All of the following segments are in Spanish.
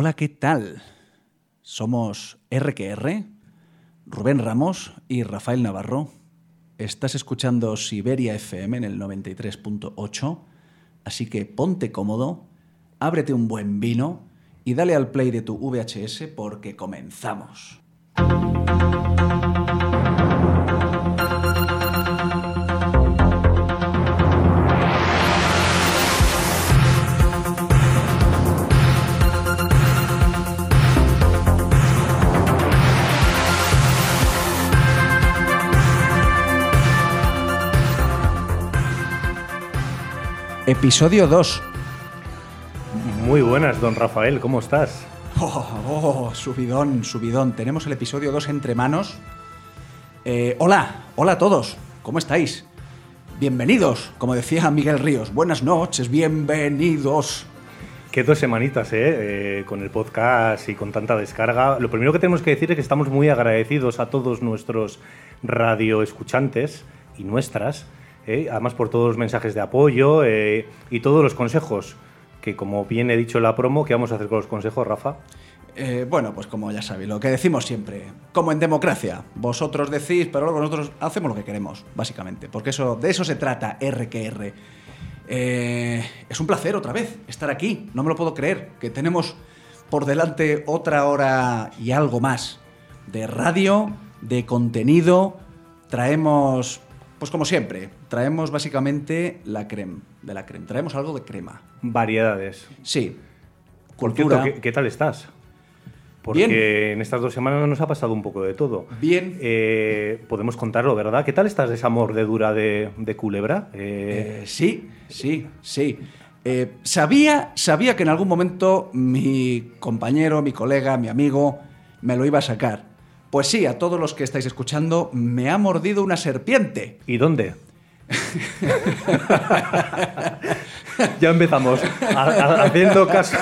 Hola, ¿qué tal? Somos RQR, Rubén Ramos y Rafael Navarro. Estás escuchando Siberia FM en el 93.8, así que ponte cómodo, ábrete un buen vino y dale al play de tu VHS porque comenzamos. Episodio 2. Muy buenas, don Rafael, ¿cómo estás? Oh, oh, subidón, subidón. Tenemos el episodio 2 entre manos. Eh, hola, hola a todos, ¿cómo estáis? Bienvenidos, como decía Miguel Ríos. Buenas noches, bienvenidos. Qué dos semanitas, ¿eh? ¿eh? Con el podcast y con tanta descarga. Lo primero que tenemos que decir es que estamos muy agradecidos a todos nuestros radioescuchantes y nuestras ¿eh? además por todos los mensajes de apoyo eh, y todos los consejos, que como bien he dicho la promo, ¿qué vamos a hacer con los consejos, Rafa? Eh, bueno, pues como ya sabéis, lo que decimos siempre, como en democracia, vosotros decís, pero luego nosotros hacemos lo que queremos, básicamente, porque eso, de eso se trata, RQR. es un placer otra vez estar aquí, no me lo puedo creer, que tenemos por delante otra hora y algo más de radio, de contenido, traemos pues como siempre, traemos básicamente la creme, de la creme. Traemos algo de crema. Variedades. Sí. Cultura. ¿qué, tal estás? Porque en estas dos semanas nos ha pasado un poco de todo. Bien. Eh, podemos contarlo, ¿verdad? ¿Qué tal estás de esa mordedura de, de culebra? Eh, eh, sí, sí, sí. sabía, sabía que en algún momento mi compañero, mi colega, mi amigo me lo iba a sacar. Pues sí, a todos los que estáis escuchando, me ha mordido una serpiente. ¿Y dónde? Ya empezamos haciendo caso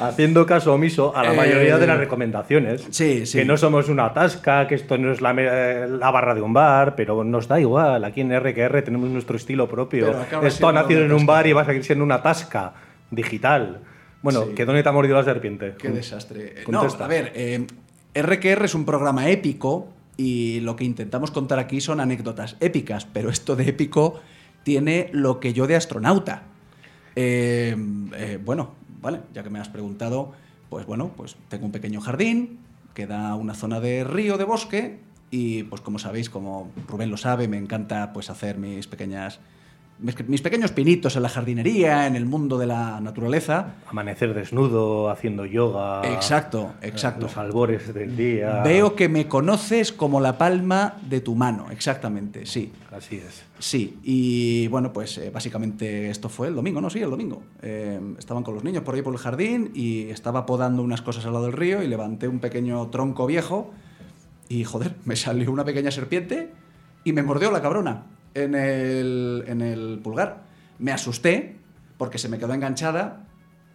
haciendo caso omiso a la mayoría de las eh, recomendaciones. Sí, sí. Que no somos una tasca, que esto no es la, barra de un bar, pero nos da igual. Aquí en RQR tenemos nuestro estilo propio. Esto ha nacido en un bar y va a seguir siendo una tasca digital. Bueno, ¿qué dónde te ha mordido la serpiente? Qué desastre. No, a ver, eh, RQR es un programa épico y lo que intentamos contar aquí son anécdotas épicas, pero esto de épico tiene lo que yo de astronauta. Eh, eh, bueno, vale, ya que me has preguntado, pues bueno, pues tengo un pequeño jardín que da una zona de río, de bosque, y pues como sabéis, como Rubén lo sabe, me encanta pues hacer mis pequeñas mis pequeños pinitos en la jardinería, en el mundo de la naturaleza. Amanecer desnudo, haciendo yoga. Exacto, exacto. Los albores del día. Veo que me conoces como la palma de tu mano, exactamente, sí. Así es. Sí, y bueno, pues eh, básicamente esto fue el domingo, ¿no? Sí, el domingo. Eh, estaban con los niños por ahí por el jardín y estaba podando unas cosas al lado del río y levanté un pequeño tronco viejo y joder, me salió una pequeña serpiente y me mordió la cabrona en el, en el pulgar. Me asusté porque se me quedó enganchada.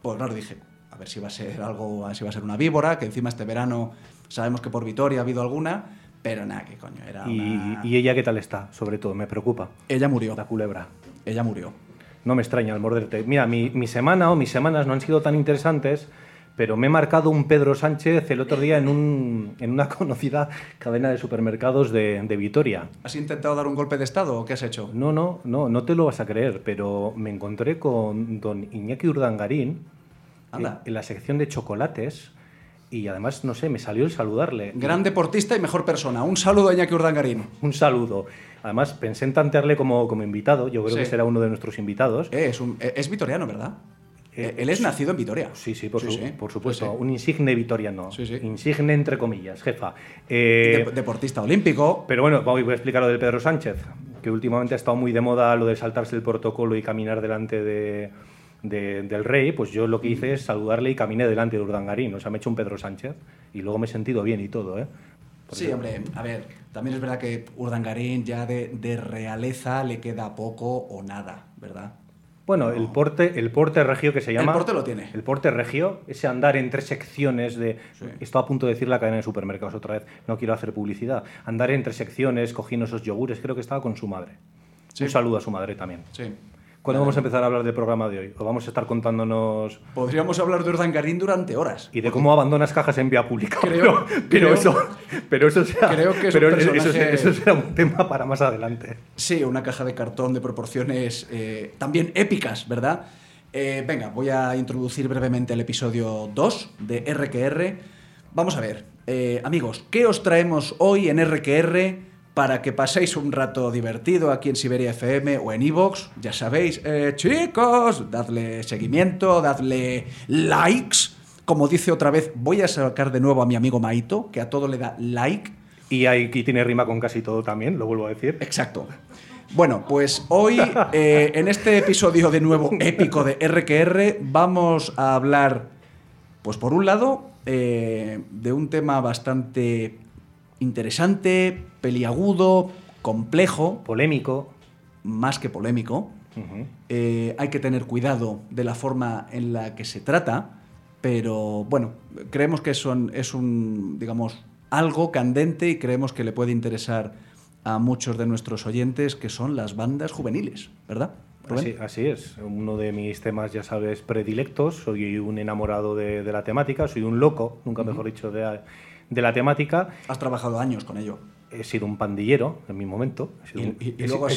Pues claro, dije, a ver si va a ser algo, si va a ser una víbora, que encima este verano sabemos que por Vitoria ha habido alguna, pero nada, qué coño, era ¿Y, ¿Y ella qué tal está? Sobre todo, me preocupa. Ella murió. La culebra. Ella murió. No me extraña al morderte. Mira, mi, mi semana o mis semanas no han sido tan interesantes pero me he marcado un Pedro Sánchez el otro día en, un, en una conocida cadena de supermercados de, de, Vitoria. ¿Has intentado dar un golpe de Estado o qué has hecho? No, no, no, no te lo vas a creer, pero me encontré con don Iñaki Urdangarín en, en la sección de chocolates y además, no sé, me salió el saludarle. Gran deportista y mejor persona. Un saludo a Iñaki Urdangarín. Un saludo. Además, pensé en tantearle como, como invitado. Yo creo que será uno de nuestros invitados. Eh, es, un, es vitoriano, ¿verdad? Eh, él es nacido en Vitoria. Sí, sí, por, por supuesto. Un insigne vitoriano. Insigne entre comillas, jefa. Eh, deportista olímpico. Pero bueno, voy a explicar lo del Pedro Sánchez, que últimamente ha estado muy de moda lo de saltarse el protocolo y caminar delante de, del rey. Pues yo lo que hice es saludarle y caminé delante de Urdangarín. O sea, me he hecho un Pedro Sánchez y luego me he sentido bien y todo, ¿eh? sí, hombre, a ver, también es verdad que Urdangarín ya de, de realeza le queda poco o nada, ¿verdad? Bueno, el porte, el porte regio que se llama. El porte lo tiene. El porte regio, ese andar en tres secciones de. Estoy a punto de decir la cadena de supermercados otra vez, no quiero hacer publicidad. Andar en tres secciones, cogiendo esos yogures, creo que estaba con su madre. Un saludo a su madre también. Sí. ¿Cuándo vamos a empezar a hablar del programa de hoy? ¿O vamos a estar contándonos...? Podríamos hablar de Urdangarín durante horas. Y de cómo abandonas cajas en vía pública. Creo, pero, eso, pero eso creo que pero eso, será un tema para más adelante. Sí, una caja de cartón de proporciones eh, también épicas, ¿verdad? Eh, venga, voy a introducir brevemente el episodio 2 de RQR. Vamos a ver, eh, amigos, ¿qué os traemos hoy en RQR? Para que paséis un rato divertido aquí en Siberia FM o en Evox. Ya sabéis, eh, chicos, dadle seguimiento, dadle likes. Como dice otra vez, voy a sacar de nuevo a mi amigo Maito, que a todo le da like. Y aquí tiene rima con casi todo también, lo vuelvo a decir. Exacto. Bueno, pues hoy, eh, en este episodio de nuevo épico de RQR, vamos a hablar, pues por un lado, eh, de un tema bastante interesante, peliagudo, complejo. Polémico. Más que polémico. Eh, hay que tener cuidado de la forma en la que se trata, pero bueno, creemos que son, es un, digamos, algo candente y creemos que le puede interesar a muchos de nuestros oyentes, que son las bandas juveniles, ¿verdad? Así, es, uno de mis temas, ya sabes, predilectos, soy un enamorado de, la temática, soy un loco, nunca mejor dicho, de, de la temática. Has trabajado años con ello. He sido un pandillero en mi momento. He sido, y, luego he,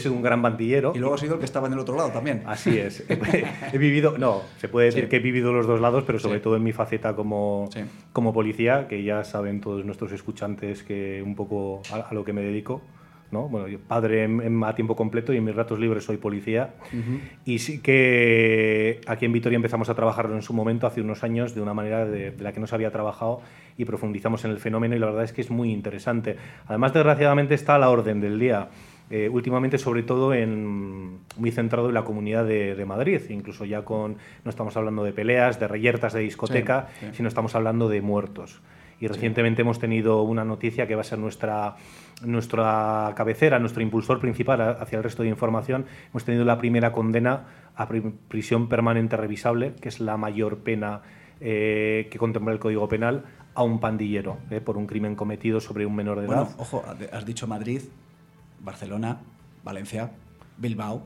sido, un gran pandillero. Y luego has sido el que estaba en el otro lado también. Así es. he, vivido, no, se puede decir que he vivido los dos lados, pero sobre todo en mi faceta como, como policía, que ya saben todos nuestros escuchantes que un poco a lo que me dedico. ¿No? Bueno, yo padre a tiempo completo y en mis ratos libres soy policía. Y sí que aquí en Vitoria empezamos a trabajar en su momento, hace unos años, de una manera de, la que no se había trabajado y profundizamos en el fenómeno y la verdad es que es muy interesante. Además, desgraciadamente está a la orden del día. Eh, últimamente sobre todo en, muy centrado en la comunidad de, Madrid, incluso ya con, no estamos hablando de peleas, de reyertas de discoteca, sino estamos hablando de muertos. Y recientemente hemos tenido una noticia que va a ser nuestra nuestra cabecera, nuestro impulsor principal hacia el resto de información, hemos tenido la primera condena a prisión permanente revisable, que es la mayor pena eh, que contempla el Código Penal, a un pandillero eh, por un crimen cometido sobre un menor de edad. Bueno, ojo, has dicho Madrid, Barcelona, Valencia, Bilbao,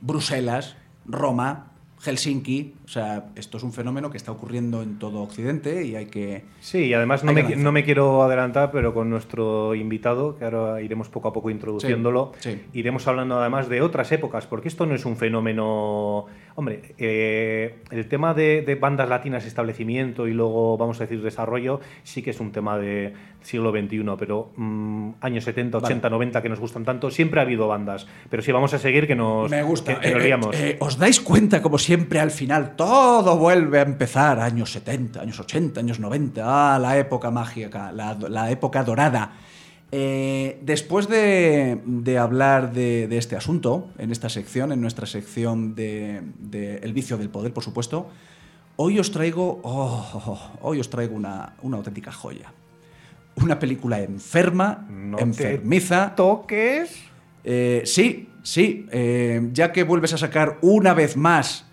Bruselas, Roma, Helsinki. O sea, esto es un fenómeno que está ocurriendo en todo Occidente y hay que. Sí, y además no, me, no me, quiero adelantar, pero con nuestro invitado, que ahora iremos poco a poco introduciéndolo, iremos hablando además de otras épocas, porque esto no es un fenómeno Hombre, eh, el tema de, bandas latinas, establecimiento y luego, vamos a decir, desarrollo, sí que es un tema de siglo XXI, pero mm, años 70, 80, 90 que nos gustan tanto, siempre ha habido bandas. Pero sí, vamos a seguir que nos. Me gusta. Eh, eh, ¿Os dais cuenta, como siempre, al final todo vuelve a empezar? Años 70, años 80, años 90, ah, la época mágica, la época dorada eh, después de, hablar de, este asunto, en esta sección, en nuestra sección de, El vicio del poder, por supuesto, hoy os traigo, oh, hoy os traigo una, auténtica joya. Una película enferma, enfermiza. ¿Toques? Eh, sí, sí. Eh, ya que vuelves a sacar una vez más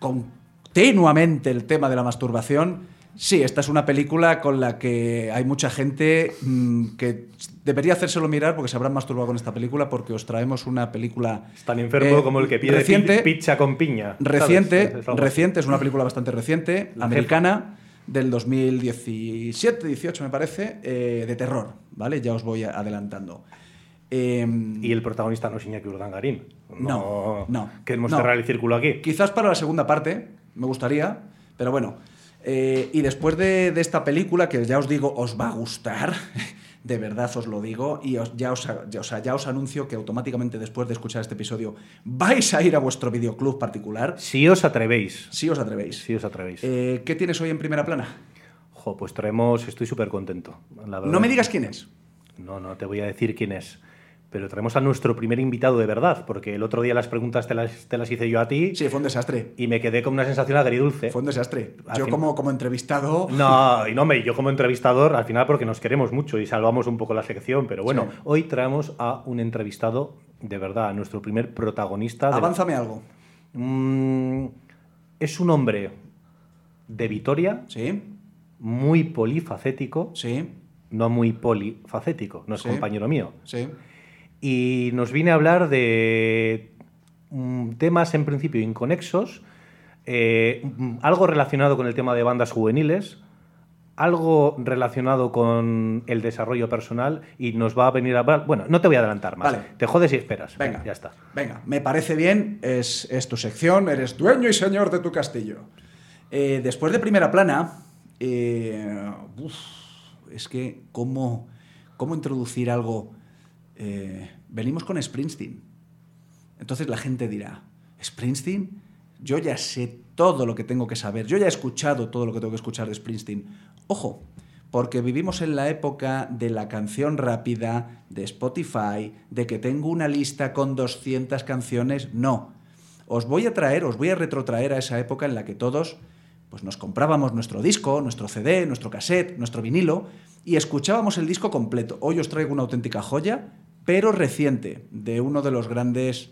continuamente el tema de la masturbación, Sí, esta es una película con la que hay mucha gente mm, que debería hacérselo mirar porque se habrán masturbado con esta película porque os traemos una película... Es tan enfermo eh, como el que pide reciente, pizza con piña. Reciente, es reciente, es una película bastante reciente, americana, del 2017, 18 me parece, eh, de terror, ¿vale? Ya os voy adelantando. Em, y el protagonista no es Iñaki Urdangarín. No, no. Queremos cerrar el círculo aquí. Quizás para la segunda parte, me gustaría, pero bueno... Eh, y después de, esta película, que ya os digo, os va a gustar, de verdad os lo digo, y ya, os, ya, os anuncio que automáticamente después de escuchar este episodio vais a ir a vuestro videoclub particular. Si os atrevéis. Si os atrevéis. Si os atrevéis. Eh, ¿Qué tienes hoy en primera plana? Jo, pues traemos, estoy súper contento. no me digas quién es. No, no te voy a decir quién es pero traemos a nuestro primer invitado de verdad, porque el otro día las preguntas te las, te las hice yo a ti. Sí, fue un desastre. Y me quedé con una sensación agridulce. Fue un desastre. yo como, como entrevistado... No, y no, me, yo como entrevistador, al final porque nos queremos mucho y salvamos un poco la sección, pero bueno, hoy traemos a un entrevistado de verdad, a nuestro primer protagonista. Avánzame algo. Mm, es un hombre de Vitoria. Sí. Muy polifacético. Sí. No muy polifacético, no es compañero mío. Sí y nos viene a hablar de mm, temas en principio inconexos, eh, algo relacionado con el tema de bandas juveniles, algo relacionado con el desarrollo personal y nos va a venir a hablar. Bueno, no te voy a adelantar más. Vale. Te jodes y esperas. Venga, ya está. Venga, me parece bien, es, es tu sección, eres dueño y señor de tu castillo. Eh, después de primera plana, eh, uf, es que, ¿cómo, cómo introducir algo? Eh, venimos con Springsteen. Entonces la gente dirá, ¿Springsteen? Yo ya sé todo lo que tengo que saber, yo ya he escuchado todo lo que tengo que escuchar de Springsteen. Ojo, porque vivimos en la época de la canción rápida, de Spotify, de que tengo una lista con 200 canciones. No. Os voy a traer, os voy a retrotraer a esa época en la que todos pues nos comprábamos nuestro disco, nuestro CD, nuestro cassette, nuestro vinilo y escuchábamos el disco completo. Hoy os traigo una auténtica joya, pero reciente, de uno de los grandes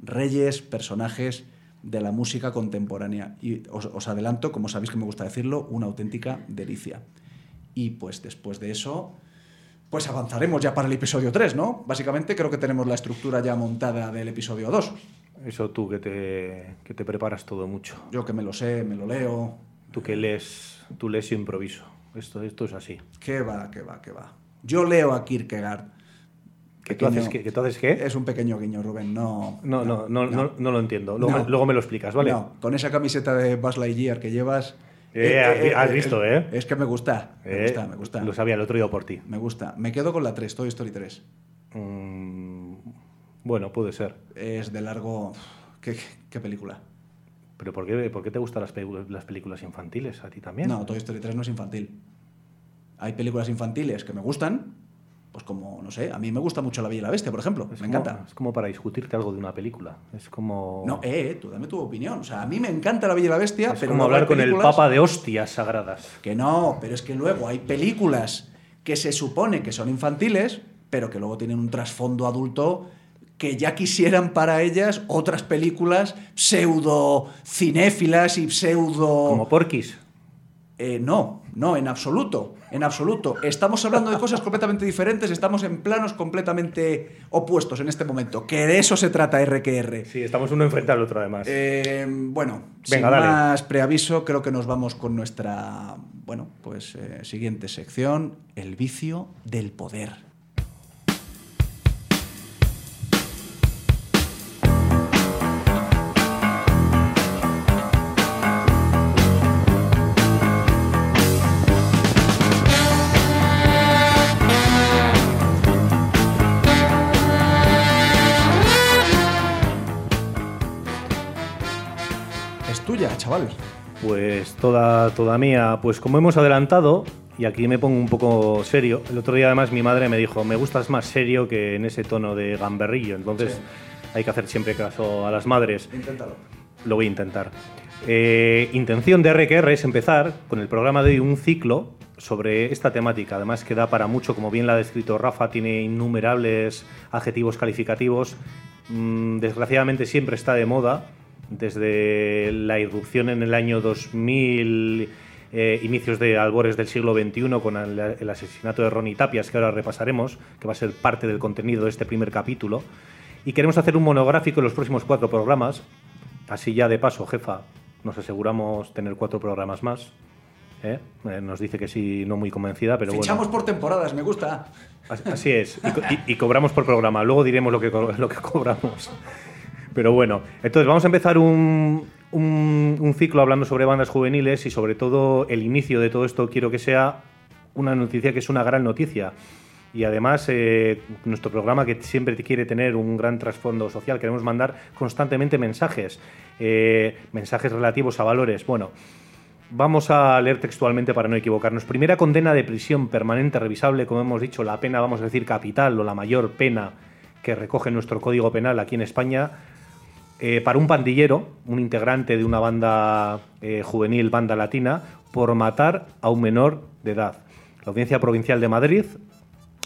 reyes, personajes de la música contemporánea. Y os, os adelanto, como sabéis que me gusta decirlo, una auténtica delicia. Y pues después de eso, pues avanzaremos ya para el episodio 3, ¿no? Básicamente creo que tenemos la estructura ya montada del episodio 2. Eso tú que te, que te preparas todo mucho. Yo que me lo sé, me lo leo. Tú que lees, tú lees y improviso. Esto, esto es así. ¿Qué va, qué va, qué va? Yo leo a Kierkegaard. ¿Que tú, haces, qué, ¿Que tú haces qué? Es un pequeño guiño, Rubén. No, No, no, no, no, no lo entiendo. Luego, luego me lo explicas, ¿vale? No, con esa camiseta de Buzz Lightyear que llevas... Eh, has- has visto, ¿eh? Es que me gusta, me Eh, gusta, me gusta. Lo sabía, lo he traído por ti. Me gusta. Me quedo con la 3, Toy Story 3. Mm, bueno, puede ser. Es de largo... ¿Qué, qué película? ¿Pero por qué, por qué te gustan las, las películas infantiles? ¿A ti también? No, Toy Story 3 no es infantil. Hay películas infantiles que me gustan, pues como, no sé, a mí me gusta mucho La Bella y la Bestia, por ejemplo. Es me como- encanta. Es como para discutirte algo de una película. Es como... No, eh, tú dame tu opinión. O sea, a mí me encanta La Bella y la Bestia, es pero como hablar con el papa de hostias sagradas. Que no, pero es que luego hay películas que se supone que son infantiles, pero que luego tienen un trasfondo adulto que ya quisieran para ellas otras películas pseudo cinéfilas y pseudo... Como Porquis. Eh, no, no, en absoluto, en absoluto. Estamos hablando de cosas completamente diferentes, estamos en planos completamente opuestos en este momento, que de eso se trata RQR. Sí, estamos uno enfrente al otro además. Eh, bueno, Venga, sin dale. más preaviso, creo que nos vamos con nuestra, bueno, pues eh, siguiente sección, el vicio del poder. Pues toda, toda mía, pues como hemos adelantado, y aquí me pongo un poco serio, el otro día además mi madre me dijo, me gustas más serio que en ese tono de gamberrillo, entonces Sí. hay que hacer siempre caso a las madres. Inténtalo. Lo voy a intentar. Eh, intención de RQR es empezar con el programa de hoy un ciclo sobre esta temática. Además que da para mucho, como bien la ha descrito Rafa, tiene innumerables adjetivos calificativos. Mm, desgraciadamente siempre está de moda. Desde la irrupción en el año 2000, eh, inicios de albores del siglo XXI, con el, el asesinato de Ronnie Tapias, que ahora repasaremos, que va a ser parte del contenido de este primer capítulo. Y queremos hacer un monográfico en los próximos cuatro programas. Así ya de paso, jefa, nos aseguramos tener cuatro programas más. ¿eh? Eh, nos dice que sí, no muy convencida, pero Fichamos bueno. por temporadas, me gusta. As- Así es. Y, co- y- y cobramos por programa. Luego diremos lo que, co- lo que cobramos. Pero bueno, entonces vamos a empezar un, un- un ciclo hablando sobre bandas juveniles y sobre todo el inicio de todo esto quiero que sea una noticia que es una gran noticia. Y además, eh, nuestro programa que siempre quiere tener un gran trasfondo social, queremos mandar constantemente mensajes, eh, mensajes relativos a valores. Bueno, Vamos a leer textualmente para no equivocarnos. Primera condena de prisión permanente revisable, como hemos dicho, la pena, vamos a decir, capital o la mayor pena que recoge nuestro Código Penal aquí en España, eh, para un pandillero, un integrante de una banda eh, juvenil, banda latina, por matar a un menor de edad. La Audiencia Provincial de Madrid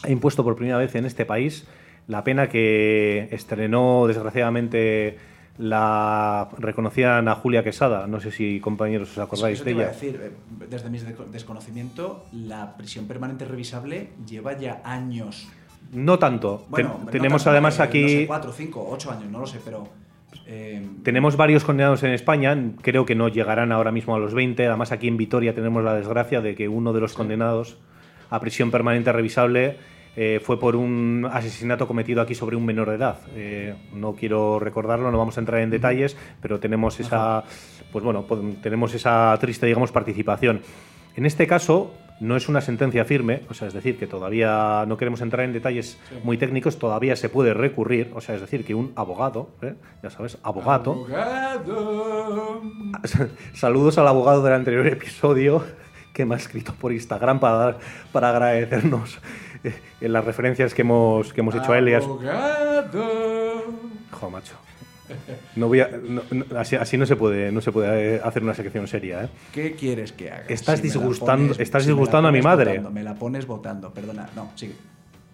ha impuesto por primera vez en este país la pena que estrenó, desgraciadamente, la reconocida Ana Julia Quesada. No sé si, compañeros, os acordáis Eso de a ella. decir, eh, desde mi desco- desconocimiento, la prisión permanente revisable lleva ya años. No tanto. Bueno, Ten- no tenemos tanto, además eh, aquí... No sé, cuatro, cinco, ocho años, no lo sé, pero. Eh, tenemos varios condenados en España, creo que no llegarán ahora mismo a los 20. Además, aquí en Vitoria tenemos la desgracia de que uno de los condenados a prisión permanente revisable eh, fue por un asesinato cometido aquí sobre un menor de edad. Eh, no quiero recordarlo, no vamos a entrar en detalles, pero tenemos esa, pues bueno, tenemos esa triste, digamos, participación. En este caso, no es una sentencia firme, o sea, es decir, que todavía no queremos entrar en detalles muy técnicos, todavía se puede recurrir, o sea, es decir, que un abogado, ¿eh? ya sabes, abogado. Abogado. Saludos al abogado del anterior episodio que me ha escrito por Instagram para, para agradecernos eh, en las referencias que hemos, que hemos hecho a él. Abogado. Joder, macho. No voy a, no- no- así, así no se puede no se puede hacer una sección seria, ¿eh? ¿Qué quieres que haga? Estás disgustando- estás disgustando a mi madre. votando, me la pones votando, perdona. No, sigue.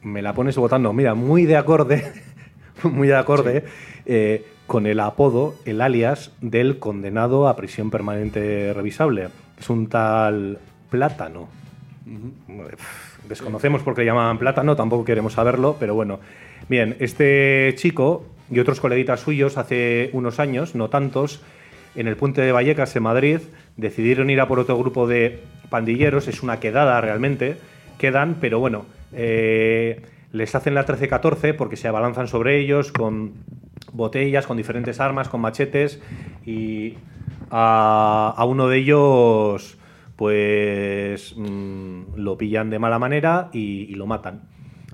Me la pones votando, mira, muy de acorde, muy de acorde eh, con el apodo, el alias del condenado a prisión permanente revisable. Es un tal plátano. Desconocemos por qué le llamaban plátano, tampoco queremos saberlo, pero bueno. Bien, este chico y otros coleguitas suyos hace unos años, no tantos, en el puente de Vallecas, en Madrid, decidieron ir a por otro grupo de pandilleros, es una quedada realmente, quedan, pero bueno, eh, les hacen la 13-14 porque se abalanzan sobre ellos con botellas, con diferentes armas, con machetes y a, uno de ellos pues mm, lo pillan de mala manera y, y lo matan.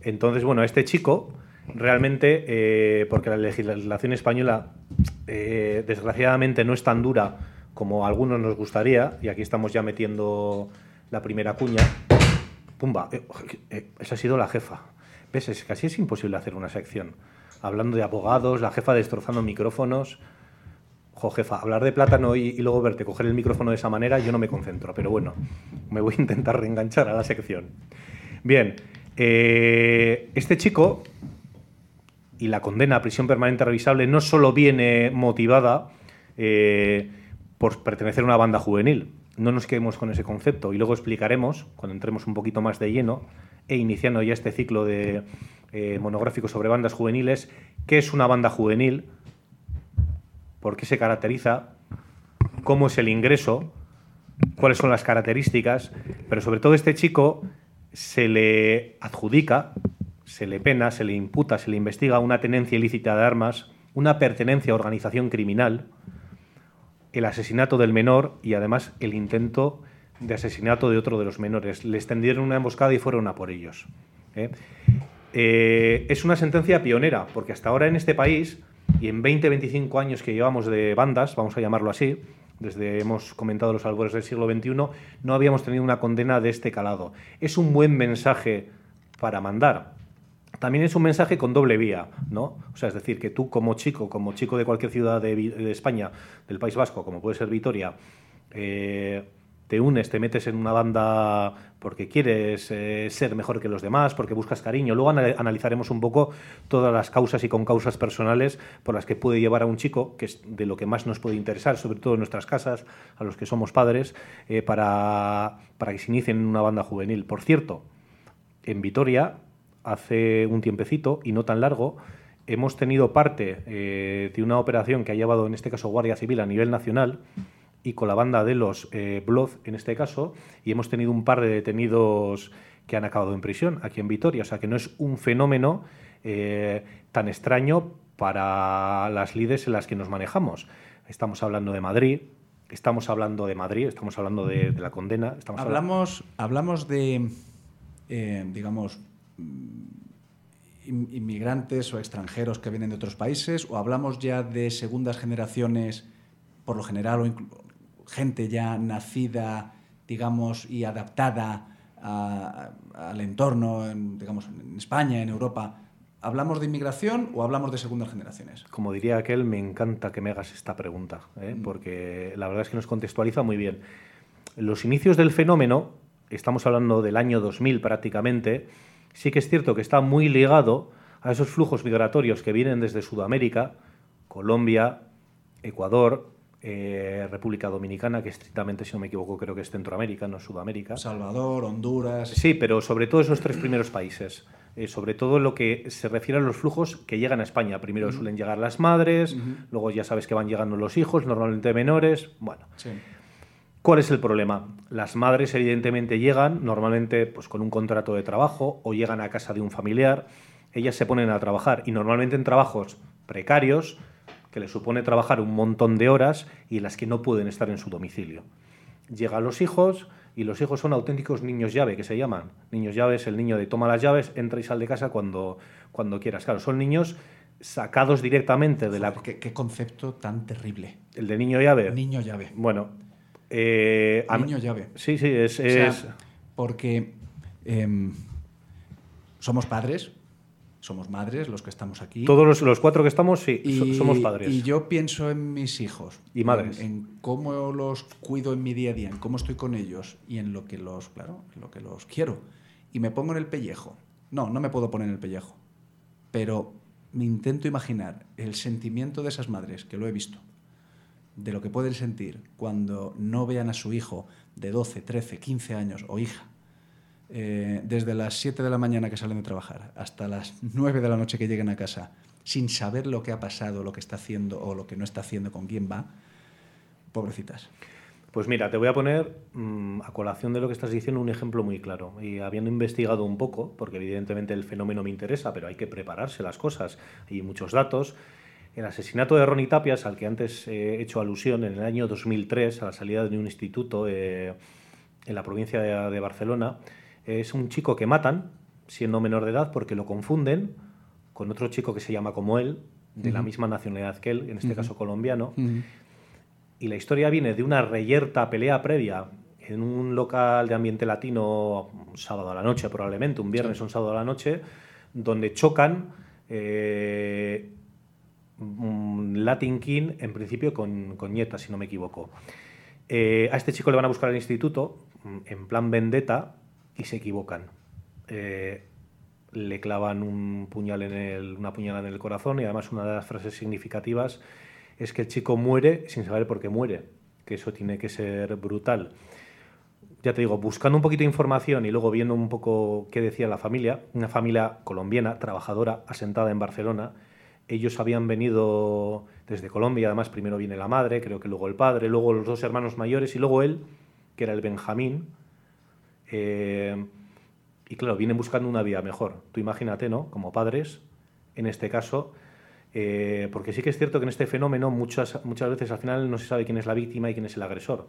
Entonces, bueno, este chico realmente, eh, porque la legislación española eh, desgraciadamente no es tan dura como a algunos nos gustaría, y aquí estamos ya metiendo la primera cuña. Pumba, eh, esa ha sido la jefa. ¿Ves? Es así es imposible hacer una sección. Hablando de abogados, la jefa destrozando micrófonos. Jo, jefa, hablar de plátano y, luego verte coger el micrófono de esa manera, yo no me concentro, pero bueno, me voy a intentar reenganchar a la sección. Bien, este chico y la condena a prisión permanente revisable no solo viene motivada eh, por pertenecer a una banda juvenil. No nos quedemos con ese concepto y luego explicaremos, cuando entremos un poquito más de lleno e iniciando ya este ciclo de eh, monográfico sobre bandas juveniles, qué es una banda juvenil, por qué se caracteriza, cómo es el ingreso, cuáles son las características, pero sobre todo este chico se le adjudica, se le pena, se le imputa, se le investiga una tenencia ilícita de armas, una pertenencia a organización criminal, el asesinato del menor y además el intento de asesinato de otro de los menores. Les tendieron una emboscada y fueron a por ellos. ¿eh? Eh, es una sentencia pionera, porque hasta ahora en este país, y en 20-25 años que llevamos de bandas, vamos a llamarlo así, desde hemos comentado los albores del siglo XXI, no habíamos tenido una condena de este calado. Es un buen mensaje para mandar. También es un mensaje con doble vía, ¿no? O sea, es decir, que tú como chico, como chico de cualquier ciudad de, de España, del País Vasco, como puede ser Vitoria, eh, te unes, te metes en una banda porque quieres eh, ser mejor que los demás, porque buscas cariño. Luego ana- analizaremos un poco todas las causas y con causas personales por las que puede llevar a un chico, que es de lo que más nos puede interesar, sobre todo en nuestras casas, a los que somos padres, eh, para, para que se inicien en una banda juvenil. Por cierto, en Vitoria, hace un tiempecito, y no tan largo, hemos tenido parte eh, de una operación que ha llevado, en este caso, Guardia Civil a nivel nacional, y con la banda de los eh, Blood, en este caso, y hemos tenido un par de detenidos que han acabado en prisión aquí en Vitoria. O sea que no es un fenómeno eh, tan extraño para las lides en las que nos manejamos. Estamos hablando de Madrid, estamos hablando de Madrid, estamos hablando de, la condena. Hablamos, hablamos de, eh, digamos, inmigrantes o extranjeros que vienen de otros países, o hablamos ya de segundas generaciones, por lo general, o gente ya nacida, digamos, y adaptada a- a- al entorno, en, digamos, en España, en Europa. ¿Hablamos de inmigración o hablamos de segundas generaciones? Como diría aquel, me encanta que me hagas esta pregunta, ¿eh? porque la verdad es que nos contextualiza muy bien. Los inicios del fenómeno, estamos hablando del año 2000 prácticamente, sí que es cierto que está muy ligado a esos flujos migratorios que vienen desde Sudamérica, Colombia, Ecuador, eh, República Dominicana, que estrictamente, si no me equivoco, creo que es Centroamérica, no Sudamérica. Salvador, Honduras. Sí, pero sobre todo esos tres primeros países. Eh, sobre todo lo que se refiere a los flujos que llegan a España. Primero suelen llegar las madres, luego ya sabes que van llegando los hijos, normalmente menores. Bueno. ¿Cuál es el problema? Las madres evidentemente llegan normalmente pues, con un contrato de trabajo o llegan a casa de un familiar. Ellas se ponen a trabajar y normalmente en trabajos precarios que les supone trabajar un montón de horas y las que no pueden estar en su domicilio. Llegan los hijos y los hijos son auténticos niños llave, que se llaman. Niños llave es el niño de toma las llaves, entra y sale de casa cuando, cuando quieras. Claro, son niños sacados directamente de la... Qué, concepto tan terrible. ¿El de niño llave? Niño llave. Bueno. Eh, niño llave. Sí, sí, es... porque em, somos padres, somos madres los que estamos aquí. Todos los, cuatro que estamos, sí, somos padres. Y yo pienso en mis hijos. Y madres. En, cómo los cuido en mi día a día, en cómo estoy con ellos y en lo que los, claro, lo que los quiero. Y me pongo en el pellejo. No, no me puedo poner en el pellejo. Pero me intento imaginar el sentimiento de esas madres, que lo he visto, de lo que pueden sentir cuando no vean a su hijo de 12, 13, 15 años o hija eh, desde las 7 de la mañana que salen de trabajar hasta las 9 de la noche que lleguen a casa, sin saber lo que ha pasado, lo que está haciendo o lo que no está haciendo, con quién va, pobrecitas. Pues mira, te voy a poner mm, a colación de lo que estás diciendo un ejemplo muy claro. Y habiendo investigado un poco, porque evidentemente el fenómeno me interesa, pero hay que prepararse las cosas y muchos datos. El asesinato de Ronnie Tapias, al que antes he hecho alusión, en el año 2003, a la salida de un instituto eh, en la provincia de Barcelona, es un chico que matan, siendo menor de edad, porque lo confunden con otro chico que se llama como él, de la misma nacionalidad que él, en este caso colombiano. Y la historia viene de una reyerta pelea previa en un local de ambiente latino, un sábado a la noche probablemente, un viernes o un sábado a la noche, donde chocan eh, Latin King, en principio con, con Nieta, si no me equivoco. Eh, a este chico le van a buscar al instituto, en plan vendetta, y se equivocan. Eh, le clavan un puñal en el, una puñalada en el corazón y además una de las frases significativas es que el chico muere sin saber por qué muere, que eso tiene que ser brutal. Ya te digo, buscando un poquito de información y luego viendo un poco qué decía la familia, una familia colombiana, trabajadora, asentada en Barcelona, ellos habían venido desde Colombia, además primero viene la madre, creo que luego el padre, luego los dos hermanos mayores y luego él, que era el Benjamín, eh, y claro, vienen buscando una vida mejor. Tú imagínate, ¿no? Como padres, en este caso, eh, porque sí que es cierto que en este fenómeno muchas, muchas veces al final no se sabe quién es la víctima y quién es el agresor.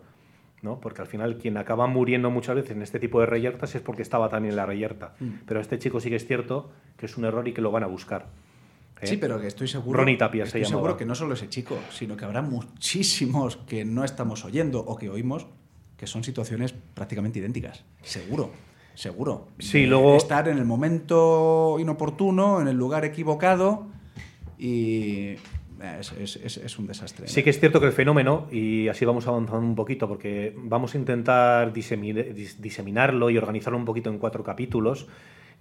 ¿no? Porque al final quien acaba muriendo muchas veces en este tipo de reyertas es porque estaba también en la reyerta. Mm. Pero este chico sí que es cierto que es un error y que lo van a buscar. ¿Eh? Sí, pero que estoy seguro. Ronnie Tapia estoy seguro que no solo ese chico, sino que habrá muchísimos que no estamos oyendo o que oímos que son situaciones prácticamente idénticas. Seguro, seguro. Sí, luego... Estar en el momento inoportuno, en el lugar equivocado y eh, es, un desastre. Sí que es cierto que el fenómeno, y así vamos avanzando un poquito, porque vamos a intentar diseminarlo y organizarlo un poquito en cuatro capítulos.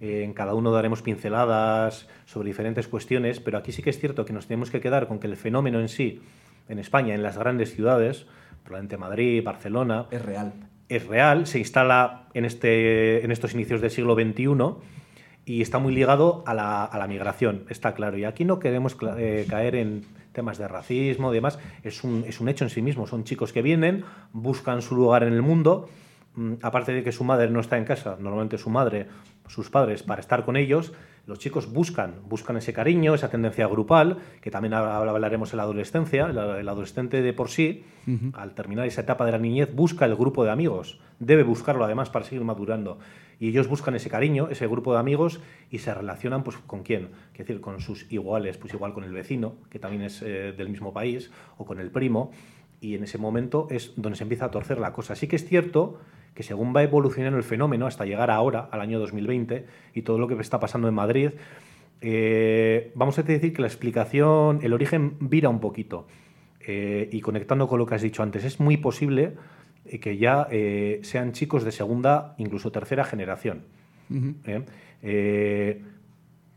Eh, en cada uno daremos pinceladas sobre diferentes cuestiones, pero aquí sí que es cierto que nos tenemos que quedar con que el fenómeno en sí, en España, en las grandes ciudades, probablemente Madrid, Barcelona. Es real. Es real, se instala en, este, en estos inicios del siglo XXI y está muy ligado a la, a la migración, está claro. Y aquí no queremos eh, caer en temas de racismo demás, es un, es un hecho en sí mismo. Son chicos que vienen, buscan su lugar en el mundo, mm, aparte de que su madre no está en casa, normalmente su madre, sus padres, para estar con ellos, los chicos buscan, buscan ese cariño, esa tendencia grupal, que también hablaremos en la adolescencia. El, adolescente de por sí, al terminar esa etapa de la niñez, busca el grupo de amigos. Debe buscarlo además para seguir madurando. Y ellos buscan ese cariño, ese grupo de amigos, y se relacionan pues, con quién. Es decir, con sus iguales, pues igual con el vecino, que también es eh, del mismo país, o con el primo. Y en ese momento es donde se empieza a torcer la cosa. Sí que es cierto que según va evolucionando el fenómeno hasta llegar ahora, al año 2020, y todo lo que está pasando en Madrid, eh, vamos a decir que la explicación, el origen vira un poquito. Eh, y conectando con lo que has dicho antes, es muy posible eh, que ya sean chicos de segunda, incluso tercera generación.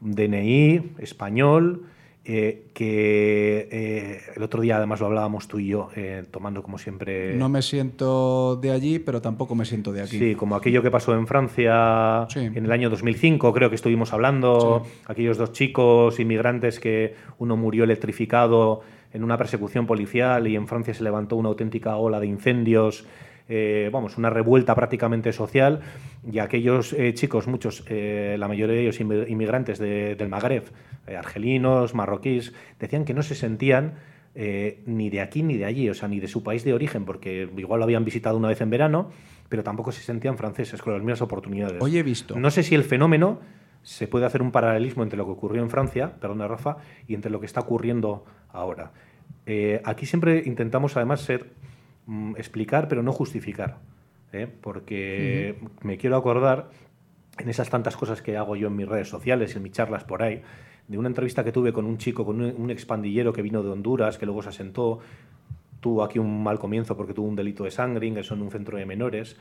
DNI, español, eh, que eh, el otro día además lo hablábamos tú y yo, eh, tomando como siempre... No me siento de allí, pero tampoco me siento de aquí. Sí, como aquello que pasó en Francia en el año 2005, creo que estuvimos hablando, aquellos dos chicos inmigrantes que uno murió electrificado en una persecución policial y en Francia se levantó una auténtica ola de incendios. Vamos, una revuelta prácticamente social y aquellos chicos, muchos, la mayoría de ellos inmigrantes del Magreb, eh, argelinos, marroquíes, decían que no se sentían eh, ni de aquí ni de allí, o sea, ni de su país de origen, porque igual lo habían visitado una vez en verano, pero tampoco se sentían franceses con las mismas oportunidades. Hoy he visto. No sé si el fenómeno se puede hacer un paralelismo entre lo que ocurrió en Francia, perdona Rafa, y entre lo que está ocurriendo ahora. Eh, aquí siempre intentamos además ser mm, explicar, pero no justificar, porque me quiero acordar en esas tantas cosas que hago yo en mis redes sociales, en mis charlas por ahí, de una entrevista que tuve con un chico, con un, expandillero que vino de Honduras, que luego se asentó, tuvo aquí un mal comienzo porque tuvo un delito de sangre, ingresó en un centro de menores.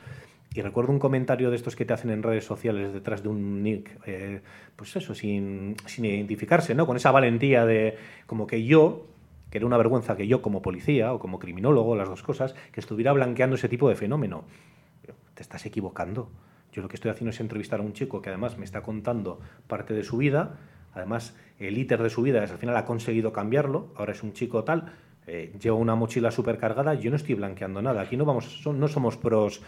Y recuerdo un comentario de estos que te hacen en redes sociales detrás de un nick, eh, pues eso, sin, sin, identificarse, ¿no? Con esa valentía de como que yo, que era una vergüenza que yo como policía o como criminólogo, las dos cosas, que estuviera blanqueando ese tipo de fenómeno. Te estás equivocando. Yo lo que estoy haciendo es entrevistar a un chico que además me está contando parte de su vida, Además, el íter de su vida al final ha conseguido cambiarlo, ahora es un chico tal, eh, lleva una mochila supercargada, yo no estoy blanqueando nada. Aquí no, vamos, no somos pros,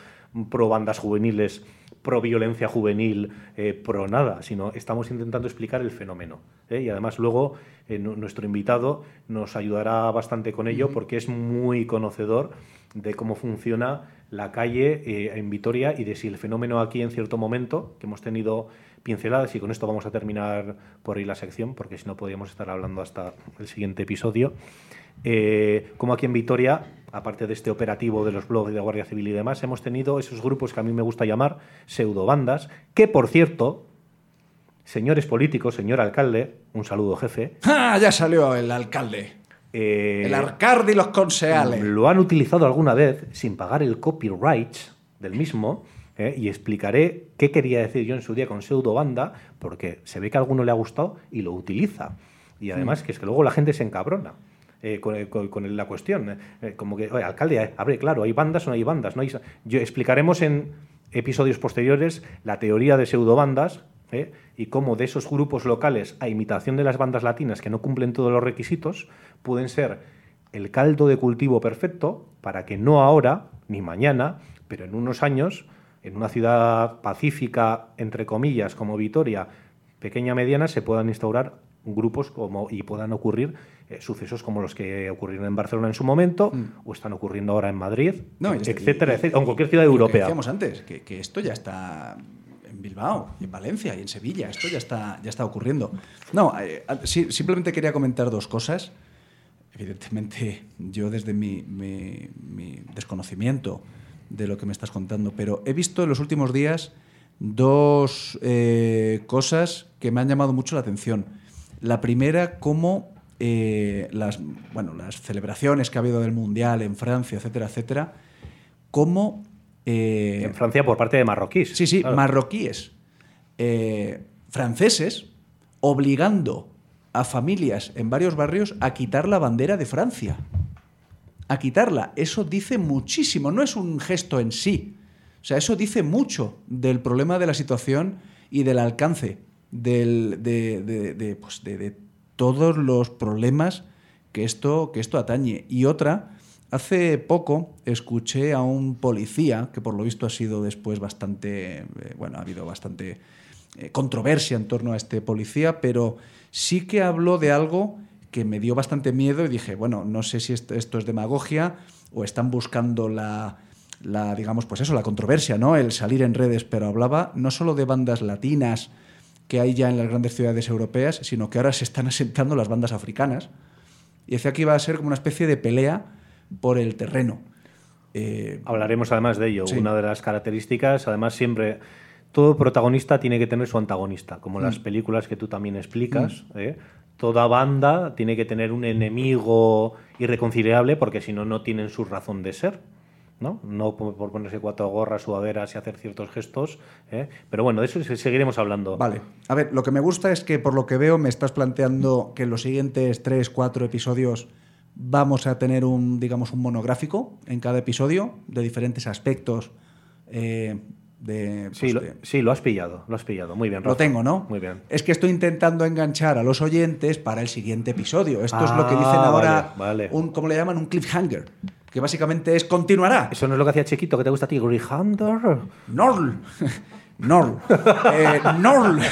pro bandas juveniles, pro violencia juvenil, eh, pro nada, sino estamos intentando explicar el fenómeno. ¿eh? Y además luego nuestro invitado nos ayudará bastante con ello porque es muy conocedor de cómo funciona la calle en Vitoria y de si el fenómeno aquí en cierto momento, que hemos tenido pinceladas y con esto vamos a terminar por ahí la sección, porque si no podríamos estar hablando hasta el siguiente episodio. Eh, como aquí en Vitoria, aparte de este operativo de los blogs de Guardia Civil y demás, hemos tenido esos grupos que a mí me gusta llamar pseudobandas, que por cierto, señores políticos, señor alcalde, un saludo jefe. ¡Ah! Ya salió el alcalde. Eh, el alcalde y los conseales. Lo han utilizado alguna vez sin pagar el copyright del mismo ¿eh? y explicaré qué quería decir yo en su día con pseudo banda, porque se ve que a alguno le ha gustado y lo utiliza. Y además mm. que es que luego la gente se encabrona. Eh, con, la cuestión. Eh, como que, oye, alcalde, abre, claro, ¿hay bandas o no hay bandas? ¿No. Yo explicaremos en episodios posteriores la teoría de pseudobandas ¿eh? y cómo de esos grupos locales, a imitación de las bandas latinas que no cumplen todos los requisitos, pueden ser el caldo de cultivo perfecto para que no ahora ni mañana, pero en unos años en una ciudad pacífica, entre comillas, como Vitoria, pequeña, mediana, se puedan instaurar grupos como, y puedan ocurrir eh, sucesos como los que ocurrieron en Barcelona en su momento mm. o están ocurriendo ahora en Madrid, etcétera, etcétera, o en cualquier ciudad europea. Decíamos antes, que, esto ya está en Bilbao, y en Valencia y en Sevilla, esto ya está, ya está ocurriendo. No, eh, simplemente quería comentar dos cosas. Evidentemente, yo desde mi, mi desconocimiento de lo que me estás contando, pero he visto en los últimos días dos eh, cosas que me han llamado mucho la atención. La primera, cómo eh, las, bueno, las celebraciones que ha habido del Mundial en Francia, etcétera, etcétera, cómo... Eh, en Francia por parte de marroquíes. Sí, sí, marroquíes, franceses, obligando a familias en varios barrios a quitar la bandera de Francia a quitarla. Eso dice muchísimo, no es un gesto en sí. O sea, eso dice mucho del problema de la situación y del alcance del, de, pues de, todos los problemas que esto, que esto atañe. Y otra, hace poco escuché a un policía, que por lo visto ha sido después bastante, eh, bueno, ha habido bastante eh, controversia en torno a este policía, pero sí que habló de algo que me dio bastante miedo y dije, bueno, no sé si esto, es demagogia o están buscando la, la, digamos, pues eso, la controversia, ¿no? El salir en redes, pero hablaba no solo de bandas latinas que hay ya en las grandes ciudades europeas, sino que ahora se están asentando las bandas africanas. Y decía que iba a ser como una especie de pelea por el terreno. Eh, Hablaremos además de ello. Una de las características, además siempre, todo protagonista tiene que tener su antagonista, como las mm. películas que tú también explicas. Mm. ¿eh? toda banda tiene que tener un enemigo irreconciliable porque si no, no tienen su razón de ser. ¿No? No por, ponerse cuatro gorras sudaderas y hacer ciertos gestos. ¿eh? Pero bueno, de eso seguiremos hablando. Vale. A ver, lo que me gusta es que por lo que veo me estás planteando que en los siguientes tres, cuatro episodios vamos a tener un, digamos, un monográfico en cada episodio de diferentes aspectos. Eh, de, sí, pues, lo, de- sí, lo has pillado, lo has pillado. Muy bien, Lo tengo, ¿no? Muy bien. Es que estoy intentando enganchar a los oyentes para el siguiente episodio. Esto es lo que Ah, dicen ahora, vale, vale. un, ¿cómo le llaman? Un cliffhanger. Que básicamente es continuará. Eso no es lo que hacía Chiquito, que te gusta a ti, Grihander. Norl. Norl. Eh, Norl.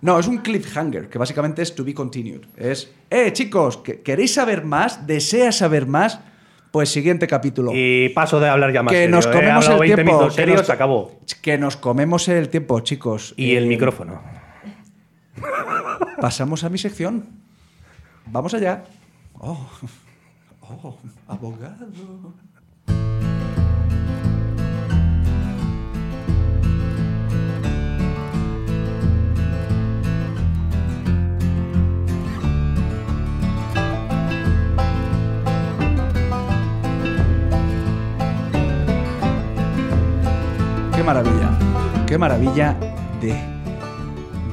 No, es un cliffhanger, que básicamente es to be continued. Es, eh, chicos, ¿que- ¿queréis saber más? ¿Deseas saber más? Pues siguiente capítulo. Y paso de hablar ya más que serio, nos ¿eh? Comemos hablado el 20 tiempo. minutos que nos- se acabó. Que nos comemos el tiempo, chicos. Y el Eh, micrófono. Pasamos a mi sección. Vamos allá. Oh, oh, abogado. Qué maravilla. Qué maravilla de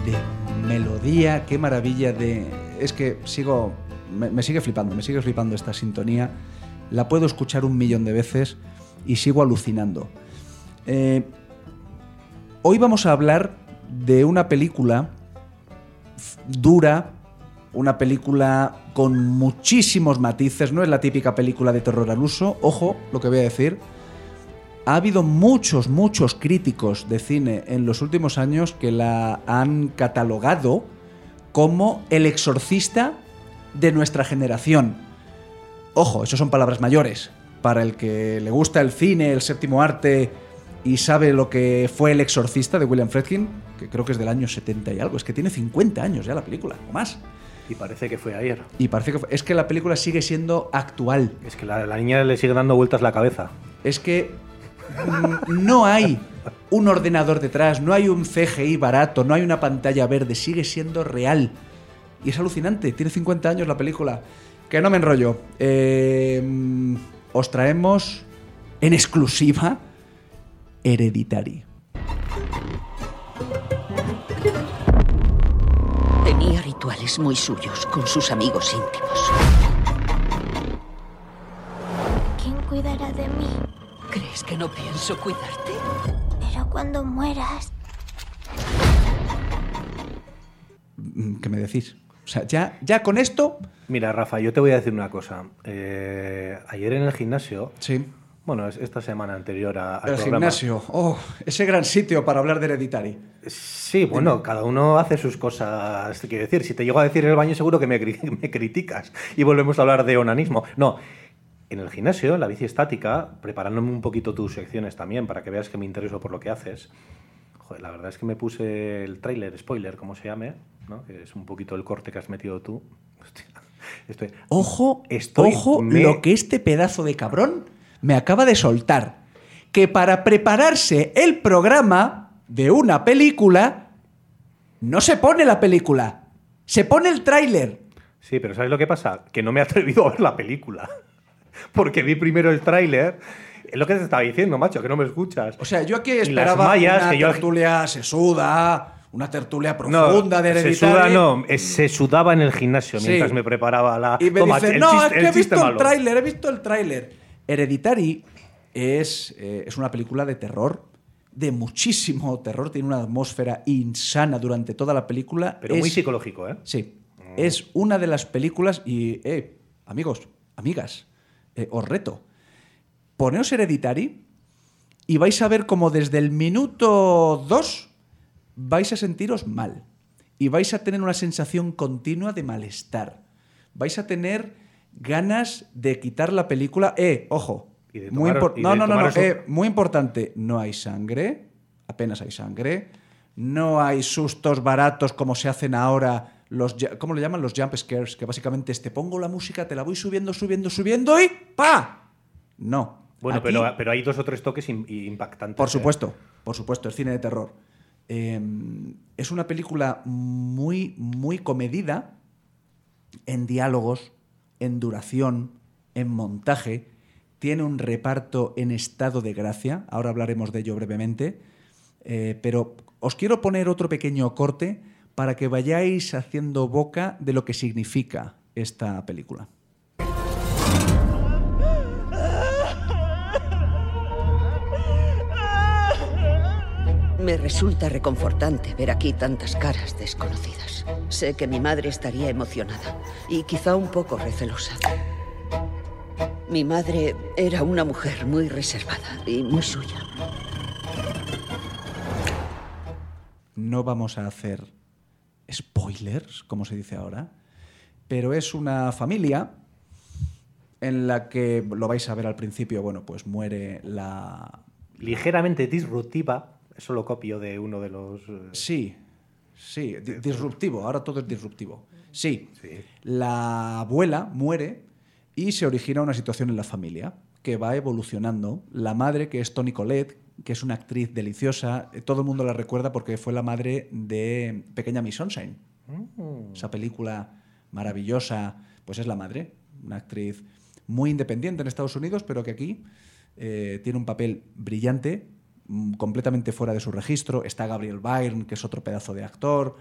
de melodía, qué maravilla de... Es que sigo... Me, sigue flipando, me sigue flipando esta sintonía. La puedo escuchar un millón de veces y sigo alucinando. Eh, hoy vamos a hablar de una película dura, una película con muchísimos matices, no es la típica película de terror al uso, ojo lo que voy a decir, ha habido muchos, muchos críticos de cine en los últimos años que la han catalogado como el exorcista de nuestra generación. Ojo, eso son palabras mayores. Para el que le gusta el cine, el séptimo arte y sabe lo que fue El exorcista de William Friedkin, que creo que es del año 70 y algo, es que tiene 50 años ya la película, o más. Y parece que fue ayer. Y parece que fue- es que la película sigue siendo actual. Es que la, la niña le sigue dando vueltas la cabeza. es que no hay un ordenador detrás, no hay un CGI barato, no hay una pantalla verde, sigue siendo real. Y es alucinante, tiene 50 años la película. Que no me enrollo. Eh, mm, os traemos en exclusiva Hereditary. Tenía rituales muy suyos con sus amigos íntimos. ¿Quién cuidará de mí? ¿Crees que no pienso cuidarte? Pero cuando mueras, ¿Qué me decís? O sea, ya, ya con esto... Mira, Rafa, yo te voy a decir una cosa. Eh, ayer en el gimnasio, Sí. bueno, es esta semana anterior a- al El programa. gimnasio. Oh, ese gran sitio para hablar de Hereditary. Sí, bueno, cada uno hace sus cosas. Quiero decir, si te llego a decir en el baño, seguro que me, me criticas. Y volvemos a hablar de onanismo. No, en el gimnasio, en la bici estática, preparándome un poquito tus secciones también para que veas que me intereso por lo que haces. Joder, la verdad es que me puse el tráiler, spoiler, como se llame, ¿no? que es un poquito el corte que has metido tú. Hostia, estoy, Ojo, Estoy- ojo me- lo que este pedazo de cabrón me acaba de soltar. Que para prepararse el programa de una película, no se pone la película, se pone el tráiler. Sí, pero ¿sabes lo que pasa? Que no me he atrevido a ver la película. Porque vi primero el tráiler. Es lo que te estaba diciendo, macho, que no me escuchas. O sea, yo aquí las esperaba mallas una que yo- tertulia sesuda, una tertulia profunda de se Hereditary. suda, no, eh, se sudaba en el gimnasio Sí. mientras me preparaba la. Y me Toma, dice, no, chiste- es que he visto el malo". tráiler, he visto el tráiler. Hereditary es, eh, es una película de terror, de muchísimo terror, tiene una atmósfera insana durante toda la película. Pero Es- muy psicológico, ¿eh? Sí, es una de las películas y, eh, amigos, amigas, eh, os reto, poneos Hereditary y vais a ver como desde el minuto 2 vais a sentiros mal y vais a tener una sensación continua de malestar. Vais a tener ganas de quitar la película. Eh, ojo. Y de muy tomar- impor- y no, de no, no, no. eso- eh, muy importante. No hay sangre. Apenas hay sangre. No hay sustos baratos como se hacen ahora. Los, ¿Cómo le llaman? Los jump scares. Que básicamente es te pongo la música, te la voy subiendo, subiendo, subiendo y ¡pa! No. Bueno, Aquí- pero, pero hay dos o tres toques im- impactantes. por ¿eh? supuesto, por supuesto, es cine de terror. Eh, es una película muy, muy comedida en diálogos, en duración, en montaje. tiene un reparto en estado de gracia, ahora hablaremos de ello brevemente, eh, pero os quiero poner otro pequeño corte para que vayáis haciendo boca de lo que significa esta película. Me resulta reconfortante ver aquí tantas caras desconocidas. Sé que mi madre estaría emocionada y quizá un poco recelosa. Mi madre era una mujer muy reservada y muy suya. No vamos a hacer spoilers, como se dice ahora, pero es una familia en la que, lo vais a ver al principio, bueno, pues muere la... Ligeramente disruptiva eso lo copio de uno de los... Eh, sí, sí, disruptivo, ahora todo es disruptivo. Sí, la abuela muere y se origina una situación en la familia que va evolucionando. La madre, que es Toni Collette, que es una actriz deliciosa, eh, todo el mundo la recuerda porque fue la madre de Pequeña Miss Sunshine. Mm. Esa película maravillosa, pues es la madre, una actriz muy independiente en Estados Unidos, pero que aquí eh, tiene un papel brillante completamente fuera de su registro. Está Gabriel Byrne, que es otro pedazo de actor.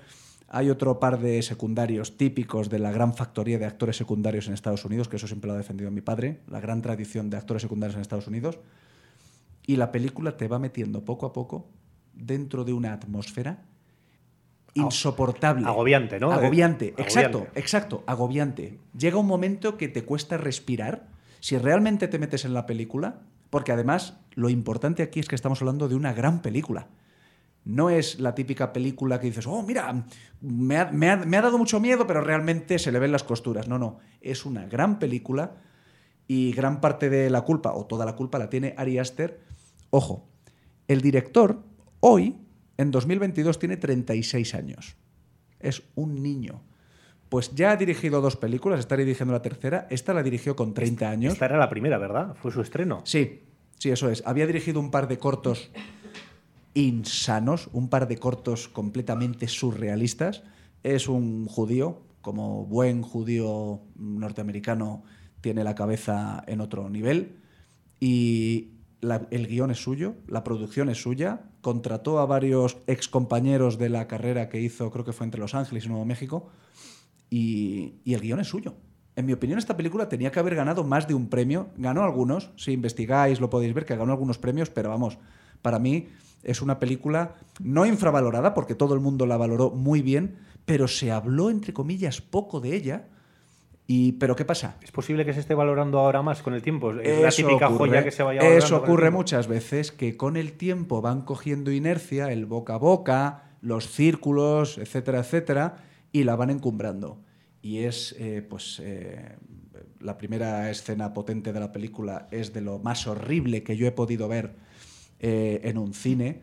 Hay otro par de secundarios típicos de la gran factoría de actores secundarios en Estados Unidos, que eso siempre lo ha defendido mi padre, la gran tradición de actores secundarios en Estados Unidos. Y la película te va metiendo poco a poco dentro de una atmósfera insoportable. Agobiante, ¿no? Agobiante, exacto, exacto, agobiante. Llega un momento que te cuesta respirar. Si realmente te metes en la película, porque además lo importante aquí es que estamos hablando de una gran película. No es la típica película que dices, oh, mira, me ha, dado mucho miedo, pero realmente se le ven las costuras. No, no, es una gran película y gran parte de la culpa, o toda la culpa, la tiene Ari Aster. Ojo, el director hoy, en 2022, tiene 36 años. Es un niño. Pues ya ha dirigido dos películas, está dirigiendo la tercera. Esta la dirigió con 30 años. Esta era la primera, ¿verdad? Fue su estreno. Sí, sí, eso es. Había dirigido un par de cortos insanos, un par de cortos completamente surrealistas. Es un judío, como buen judío norteamericano, tiene la cabeza en otro nivel. Y el guion es suyo, la producción es suya. Contrató a varios ex compañeros de la carrera que hizo, creo que fue entre Los Ángeles y Nuevo México y, el guion es suyo. En mi opinión, esta película tenía que haber ganado más de un premio. Ganó algunos, si investigáis lo podéis ver, que ganó algunos premios, pero vamos, para mí es una película no infravalorada, porque todo el mundo la valoró muy bien, pero se habló, entre comillas, poco de ella. Y, ¿Pero qué pasa? ¿Es posible que se esté valorando ahora más con el tiempo? ¿Es la típica joya que se vaya valorando Eso ocurre muchas veces, que con el tiempo van cogiendo inercia, el boca a boca, los círculos, etcétera, etcétera, y la van encumbrando. Y es, eh, pues, eh, la primera escena potente de la película es de lo más horrible que yo he podido ver eh, en un cine.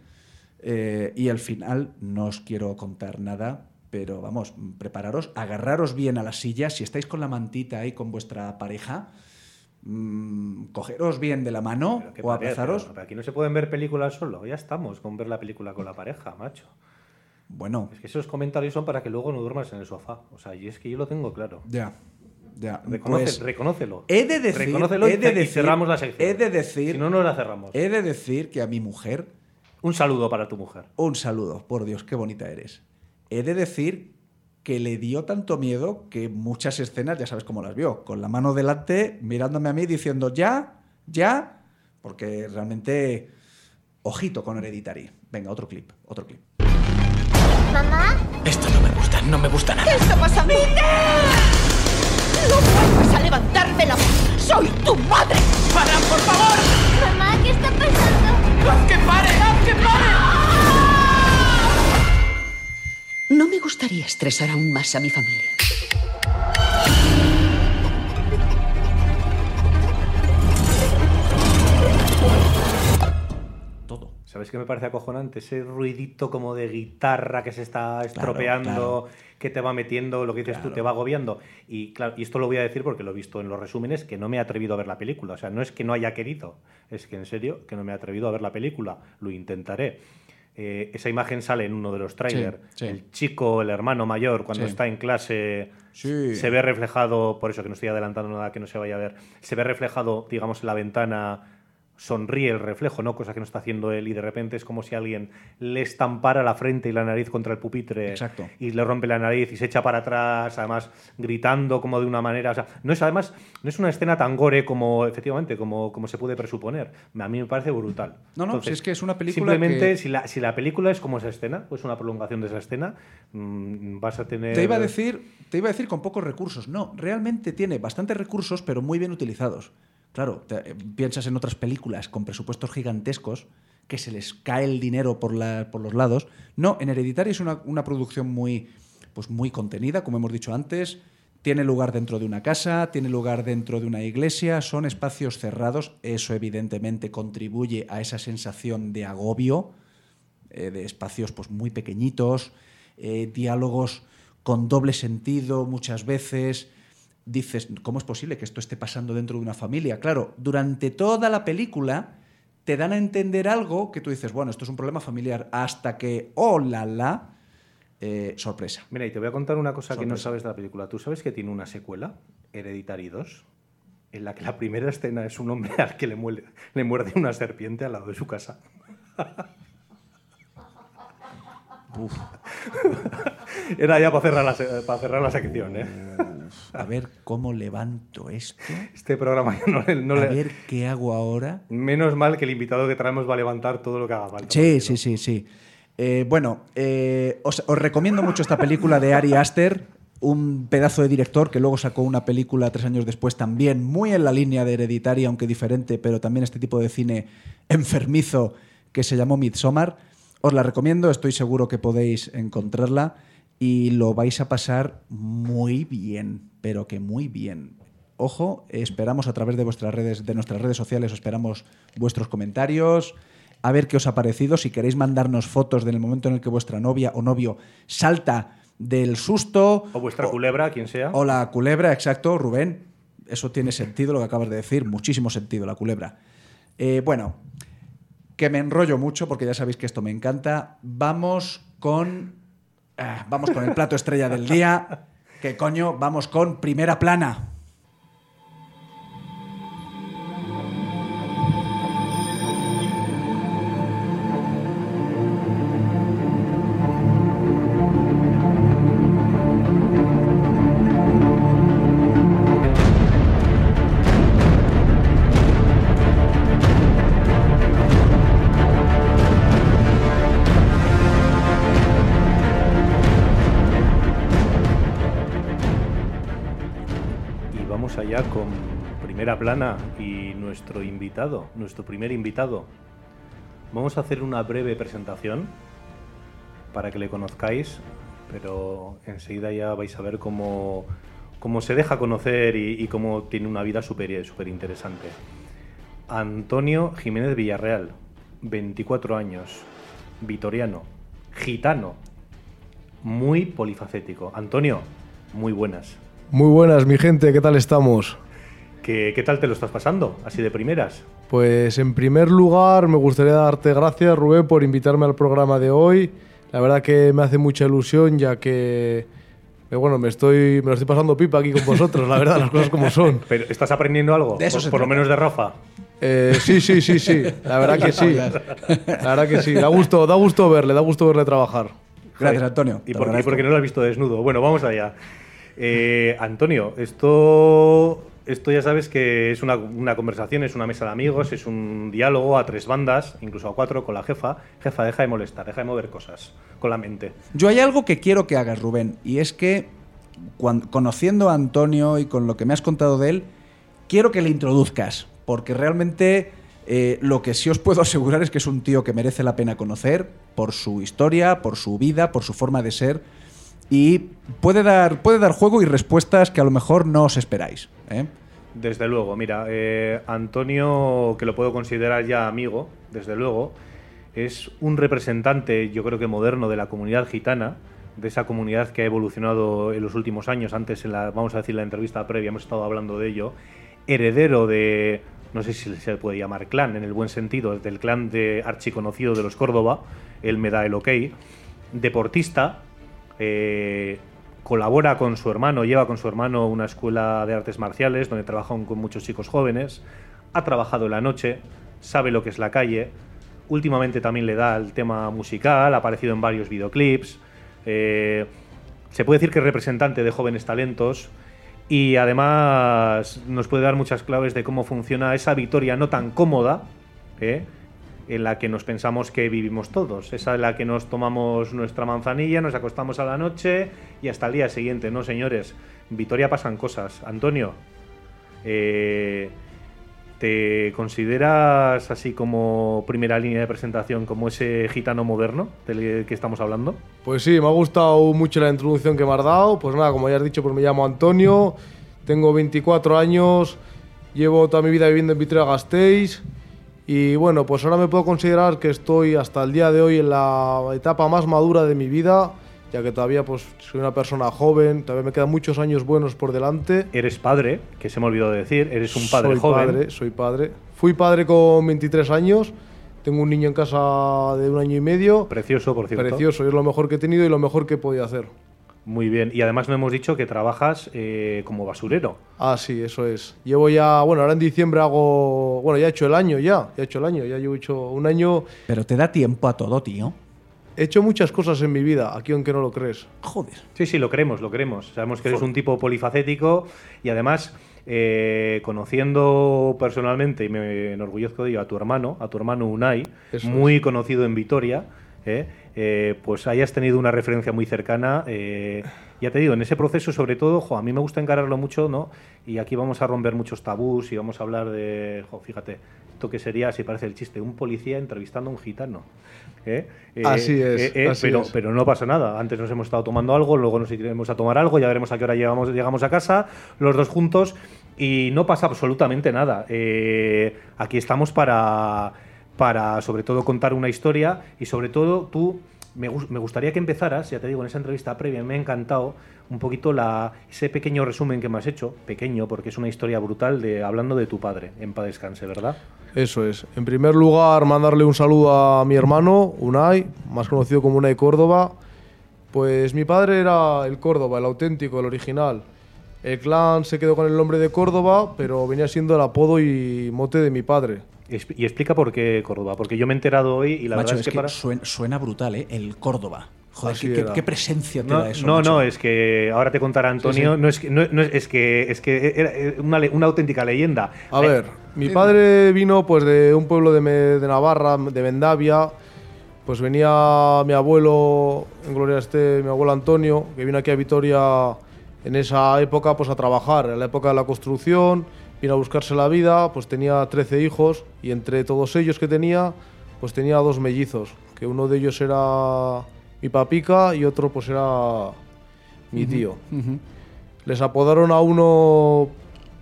y al final, no os quiero contar nada, pero vamos, prepararos, agarraros bien a la silla, si estáis con la mantita ahí con vuestra pareja, mmm, cogeros bien de la mano o abrazaros. aquí no se pueden ver películas solo, ya estamos con ver la película con la pareja, macho. Bueno. Es que esos comentarios son para que luego no duermas en el sofá. O sea, y es que yo lo tengo claro. Ya. Ya. Pues reconócelo. He de decir, Reconócelo he de y, cerramos la sección. He de decir. Si no, no la cerramos. He de decir que a mi mujer. Un saludo para tu mujer. Un saludo, por Dios, qué bonita eres. He de decir que le dio tanto miedo que muchas escenas ya sabes cómo las vio. Con la mano delante, mirándome a mí, diciendo ya, ya. Porque realmente. Ojito con Hereditary. Venga, otro clip, otro clip. ¿Mamá? Esto no me gusta, no me gusta nada. ¿Qué está pasando? ¡No vuelvas a levantarme la ¡Soy tu madre! ¡Para, por favor! Mamá, ¿qué está pasando? ¡Que pare! ¡Que pare! No me gustaría estresar aún más a mi familia. ¿Sabes qué me parece acojonante? Ese ruidito como de guitarra que se está estropeando, que te va metiendo, lo que dices tú, te va agobiando. Y, claro, y esto lo voy a decir porque lo he visto en los resúmenes, que no me he atrevido a ver la película. O sea, no es que no haya querido, es que en serio que no me he atrevido a ver la película. Lo intentaré. eh, esa imagen sale en uno de los trailers. Sí, sí. El chico, el hermano mayor, cuando Sí. está en clase, se ve reflejado, por eso que no estoy adelantando nada que no se vaya a ver, se ve reflejado, digamos, en la ventana, sonríe el reflejo, ¿no? Cosa que no está haciendo él y de repente es como si alguien le estampara la frente y la nariz contra el pupitre Exacto. y le rompe la nariz y se echa para atrás, además gritando como de una manera, o sea, no es además no es una escena tan gore como efectivamente como, como se puede presuponer. A mí me parece brutal. No, no, si es que es una película Simplemente que- si la, si la película es como esa escena, pues una prolongación de esa escena, mm, vas a tener Te iba a decir, te iba a decir con pocos recursos. No, realmente tiene bastantes recursos, pero muy bien utilizados. Claro, eh, piensas en otras películas con presupuestos gigantescos que se les cae el dinero por, los lados. No, en Hereditary es una, una producción muy, pues muy contenida, como hemos dicho antes. Tiene lugar dentro de una casa, tiene lugar dentro de una iglesia, son espacios cerrados. Eso evidentemente contribuye a esa sensación de agobio eh, de espacios pues, muy pequeñitos, eh, diálogos con doble sentido muchas veces. Dices, ¿cómo es posible que esto esté pasando dentro de una familia? Claro, durante toda la película te dan a entender algo que tú dices, bueno, esto es un problema familiar, hasta que, oh la la, eh, sorpresa. Mira, y te voy a contar una cosa que no sabes de la película. ¿Tú sabes que tiene una secuela, Hereditary 2? En la que la primera escena es un hombre al que le muerde, le muerde una serpiente al lado de su casa. Era ya para cerrar la, para cerrar la sección, ¿eh? A ver cómo levanto esto, Este programa ya no, a le... ver qué hago ahora. Menos mal que el invitado que traemos va a levantar todo lo que haga falta. Sí, sí, sí, sí. Eh, bueno, eh, os, os recomiendo mucho esta película de Ari Aster, un pedazo de director que luego sacó una película tres años después también muy en la línea de Hereditary, aunque diferente, pero también este tipo de cine enfermizo que se llamó Midsommar. Os la recomiendo, estoy seguro que podéis encontrarla y lo vais a pasar muy bien, pero que muy bien. Ojo, esperamos a través de vuestras redes, de nuestras redes sociales, os esperamos vuestros comentarios, a ver qué os ha parecido. Si queréis mandarnos fotos del momento en el que vuestra novia o novio salta del susto. O vuestra culebra, quien sea. O la culebra, exacto, Rubén. Eso tiene sentido lo que acabas de decir, muchísimo sentido, la culebra. Eh, bueno, que me enrollo mucho porque ya sabéis que esto me encanta. Vamos con. ah, vamos con el plato estrella del día. Que coño, vamos con primera plana. Plana y nuestro invitado, nuestro primer invitado. Vamos a hacer una breve presentación para que le conozcáis, pero enseguida ya vais a ver cómo, cómo se deja conocer y, cómo tiene una vida súper súper interesante. Antonio Jiménez Villarreal, 24 años, vitoriano, gitano, muy polifacético. Antonio, muy buenas. Muy buenas, mi gente, ¿qué tal estamos? ¿Qué, qué tal te lo estás pasando? Así de primeras. Pues en primer lugar me gustaría darte gracias, Rubén, por invitarme al programa de hoy. La verdad que me hace mucha ilusión, ya que eh, bueno, me estoy me lo estoy pasando pipa aquí con vosotros, la verdad, las cosas como son. Pero ¿estás aprendiendo algo? De eso por se por lo menos de Rafa. Eh, sí, sí, sí, sí. La verdad que sí. La verdad que sí. Da gusto, da gusto verle, da gusto verle trabajar. Gracias, Antonio. ¿Y te por, lo y agradezco. por qué no lo has visto desnudo? Bueno, vamos allá. Eh, Antonio, esto, esto ya sabes que es una, conversación, es una mesa de amigos, es un diálogo a tres bandas, incluso a cuatro con la jefa. Jefa, deja de molestar, deja de mover cosas con la mente. Yo hay algo que quiero que hagas, Rubén, y es que conociendo a Antonio y con lo que me has contado de él, quiero que le introduzcas, porque realmente eh, lo que sí os puedo asegurar es que es un tío que merece la pena conocer por su historia, por su vida, por su forma de ser, y puede dar, puede dar juego y respuestas que a lo mejor no os esperáis. ¿eh? Desde luego, mira, eh, Antonio, que lo puedo considerar ya amigo, desde luego, es un representante, yo creo que moderno, de la comunidad gitana, de esa comunidad que ha evolucionado en los últimos años. Antes, en la, vamos a decir, la entrevista previa, hemos estado hablando de ello. Heredero de no sé si se puede llamar clan en el buen sentido, del clan de archiconocido de los Córdoba, él me da el ok, deportista, eh, colabora con su hermano, lleva con su hermano una escuela de artes marciales donde trabajan con muchos chicos jóvenes, ha trabajado en la noche, sabe lo que es la calle, últimamente también le da el tema musical, ha aparecido en varios videoclips, eh, se puede decir que es representante de jóvenes talentos y además nos puede dar muchas claves de cómo funciona esa victoria no tan cómoda, ¿eh? En la que nos pensamos que vivimos todos, esa en la que nos tomamos nuestra manzanilla, nos acostamos a la noche y hasta el día siguiente, no señores, en Vitoria pasan cosas. Antonio, eh, ¿te consideras así como primera línea de presentación, como ese gitano moderno del que estamos hablando? Pues sí, me ha gustado mucho la introducción que me has dado. Pues nada, como ya has dicho, pues me llamo Antonio, tengo 24 años, llevo toda mi vida viviendo en Vitoria-Gasteiz. Y bueno, pues ahora me puedo considerar que estoy hasta el día de hoy en la etapa más madura de mi vida, ya que todavía pues soy una persona joven, todavía me quedan muchos años buenos por delante. Eres padre, que se me olvidó de decir, eres un padre soy joven. Padre, soy padre. Fui padre con 23 años, tengo un niño en casa de un año y medio. Precioso, por cierto. Precioso, es lo mejor que he tenido y lo mejor que he podido hacer. Muy bien, y además no hemos dicho que trabajas eh, como basurero. Ah, sí, eso es. Llevo ya, bueno, ahora en diciembre hago, bueno, ya he hecho el año ya, ya he hecho el año, ya llevo hecho un año. Pero te da tiempo a todo, tío. He hecho muchas cosas en mi vida, aquí aunque no lo crees. Joder. Sí, sí, lo creemos, lo creemos. Sabemos que eres un tipo polifacético y además, eh, conociendo personalmente, y me enorgullezco de ello, a tu hermano, a tu hermano Unai, Eso muy conocido en Vitoria, ¿eh? Eh, pues hayas tenido una referencia muy cercana. eh, ya te digo, en ese proceso, sobre todo, jo, a mí me gusta encararlo mucho, ¿no? Y aquí vamos a romper muchos tabús y vamos a hablar de, jo, fíjate, esto que sería, si parece el chiste, un policía entrevistando a un gitano. ¿eh? Así es, así pero, es. pero no pasa nada. Antes nos hemos estado tomando algo, luego nos iremos a tomar algo, ya veremos a qué hora llegamos, llegamos a casa, los dos juntos, y no pasa absolutamente nada. Aquí estamos para, para, sobre todo, contar una historia y, sobre todo, tú. Me, gus- me gustaría que empezaras, ya te digo, en esa entrevista previa me ha encantado un poquito la, ese pequeño resumen que me has hecho, pequeño, porque es una historia brutal, de hablando de tu padre, en paz descanse, ¿verdad? Eso es. En primer lugar, mandarle un saludo a mi hermano, Unai, más conocido como Unai Córdoba. Pues mi padre era el Córdoba, el auténtico, el original. El clan se quedó con el nombre de Córdoba, pero venía siendo el apodo y mote de mi padre. Y explica por qué Córdoba, porque yo me he enterado hoy y la macho, verdad es es que, para... suena, suena brutal, ¿eh? El Córdoba. Joder, qué, qué- era. qué presencia te No, da eso. no, macho. no, es que ahora te contará Antonio, no es que no, no es, es que es que era eh, una, auténtica leyenda. A Eh, ver, mi padre vino pues de un pueblo de, Navarra, de Vendavia. Pues venía mi abuelo, en gloria esté, mi abuelo Antonio, que vino aquí a Vitoria en esa época pues a trabajar, en la época de la construcción, vino a buscarse la vida, pues tenía 13 hijos y entre todos ellos que tenía, pues tenía dos mellizos, que uno de ellos era mi papica y otro pues era mi tío. Les apodaron a uno,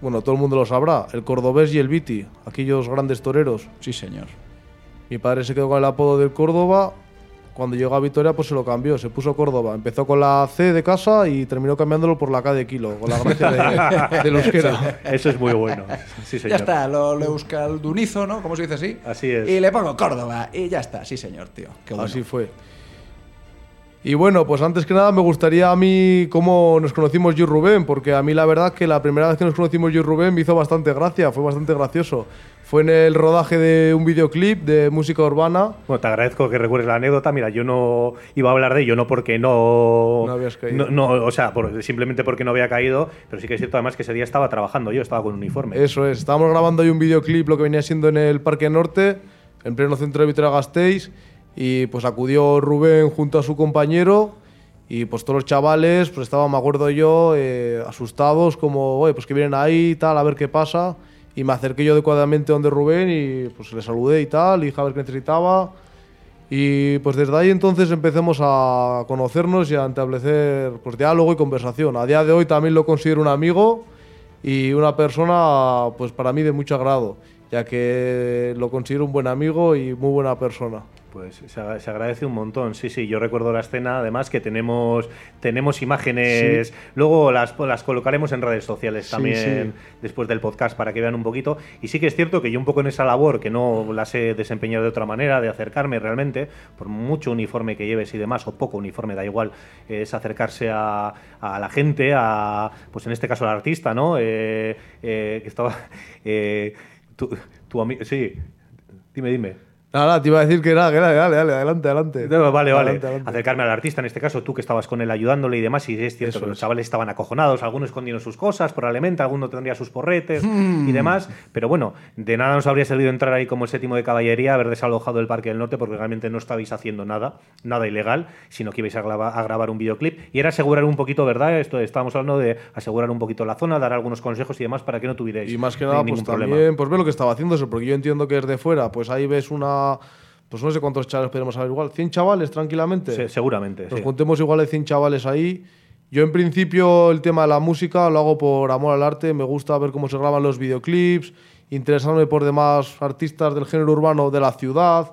bueno, todo el mundo lo sabrá, el cordobés y el Viti, aquellos grandes toreros. Sí, señor. Mi padre se quedó con el apodo del Córdoba. Cuando llegó a Vitoria, pues se lo cambió, se puso Córdoba. Empezó con la C de casa y terminó cambiándolo por la K de kilo, con la gracia de, del euskera. Eso es muy bueno. Sí, señor. Ya está, lo, le busca el Dunizo, ¿no? ¿Cómo se dice así? Así es. Y le pongo Córdoba. Y ya está, sí, señor, tío. Qué bueno. Así fue. Y bueno, pues antes que nada me gustaría a mí cómo nos conocimos yo y Rubén, porque a mí la verdad que la primera vez que nos conocimos yo y Rubén me hizo bastante gracia, fue bastante gracioso. Fue en el rodaje de un videoclip de música urbana. Bueno, te agradezco que recuerdes la anécdota. Mira, yo no iba a hablar de ello, no porque no. No habías caído. No, no, o sea, por- simplemente porque no había caído, pero sí que es cierto además que ese día estaba trabajando yo, estaba con uniforme. Eso es, estábamos grabando ahí un videoclip, lo que venía siendo en el Parque Norte, en pleno centro de Vitoria-Gasteiz, y pues acudió Rubén junto a su compañero, y pues todos los chavales, pues estaban, me acuerdo yo, eh, asustados, como, oye, pues que vienen ahí y tal, a ver qué pasa, y me acerqué yo adecuadamente donde Rubén, y pues le saludé y tal, y dije a ver qué necesitaba, y pues desde ahí entonces empecemos a conocernos y a establecer pues diálogo y conversación. A día de hoy también lo considero un amigo y una persona pues para mí de mucho agrado, ya que lo considero un buen amigo y muy buena persona. Pues se, agra- se agradece un montón, sí, sí. Yo recuerdo la escena, además, que tenemos, tenemos imágenes. Luego las, las colocaremos en redes sociales también sí. después del podcast para que vean un poquito. Y sí que es cierto que yo un poco en esa labor, que no la sé desempeñar de otra manera, de acercarme realmente, por mucho uniforme que lleves y demás, o poco uniforme, da igual, es acercarse a, a la gente, a, pues en este caso al artista, ¿no? Eh, eh, que estaba... eh, tu, tu Sí, dime, dime. Nada, te iba a decir que nada, que nada, dale, dale, adelante, adelante. No, vale, vale. Adelante. Acercarme al artista, en este caso tú que estabas con él ayudándole y demás, y es cierto Eso que los es. chavales estaban acojonados, algunos escondieron sus cosas, probablemente, alguno tendría sus porretes Hmm. y demás, pero bueno, de nada nos habría servido entrar ahí como el séptimo de caballería, haber desalojado el Parque del Norte, porque realmente no estabais haciendo nada, nada ilegal, sino que ibais a, a grabar un videoclip, y era asegurar un poquito, ¿verdad? Esto estábamos hablando de asegurar un poquito la zona, dar algunos consejos y demás para que no tuvierais Y más que nada, pues problema. también, pues ve lo que estaba haciendo eso, porque yo entiendo que es de fuera, pues ahí ves una, pues no sé cuántos chavales podemos haber igual, 100 chavales tranquilamente. Se- seguramente, Nos sí. juntemos igual de 100 chavales ahí. Yo en principio el tema de la música lo hago por amor al arte, me gusta ver cómo se graban los videoclips, interesarme por demás artistas del género urbano de la ciudad.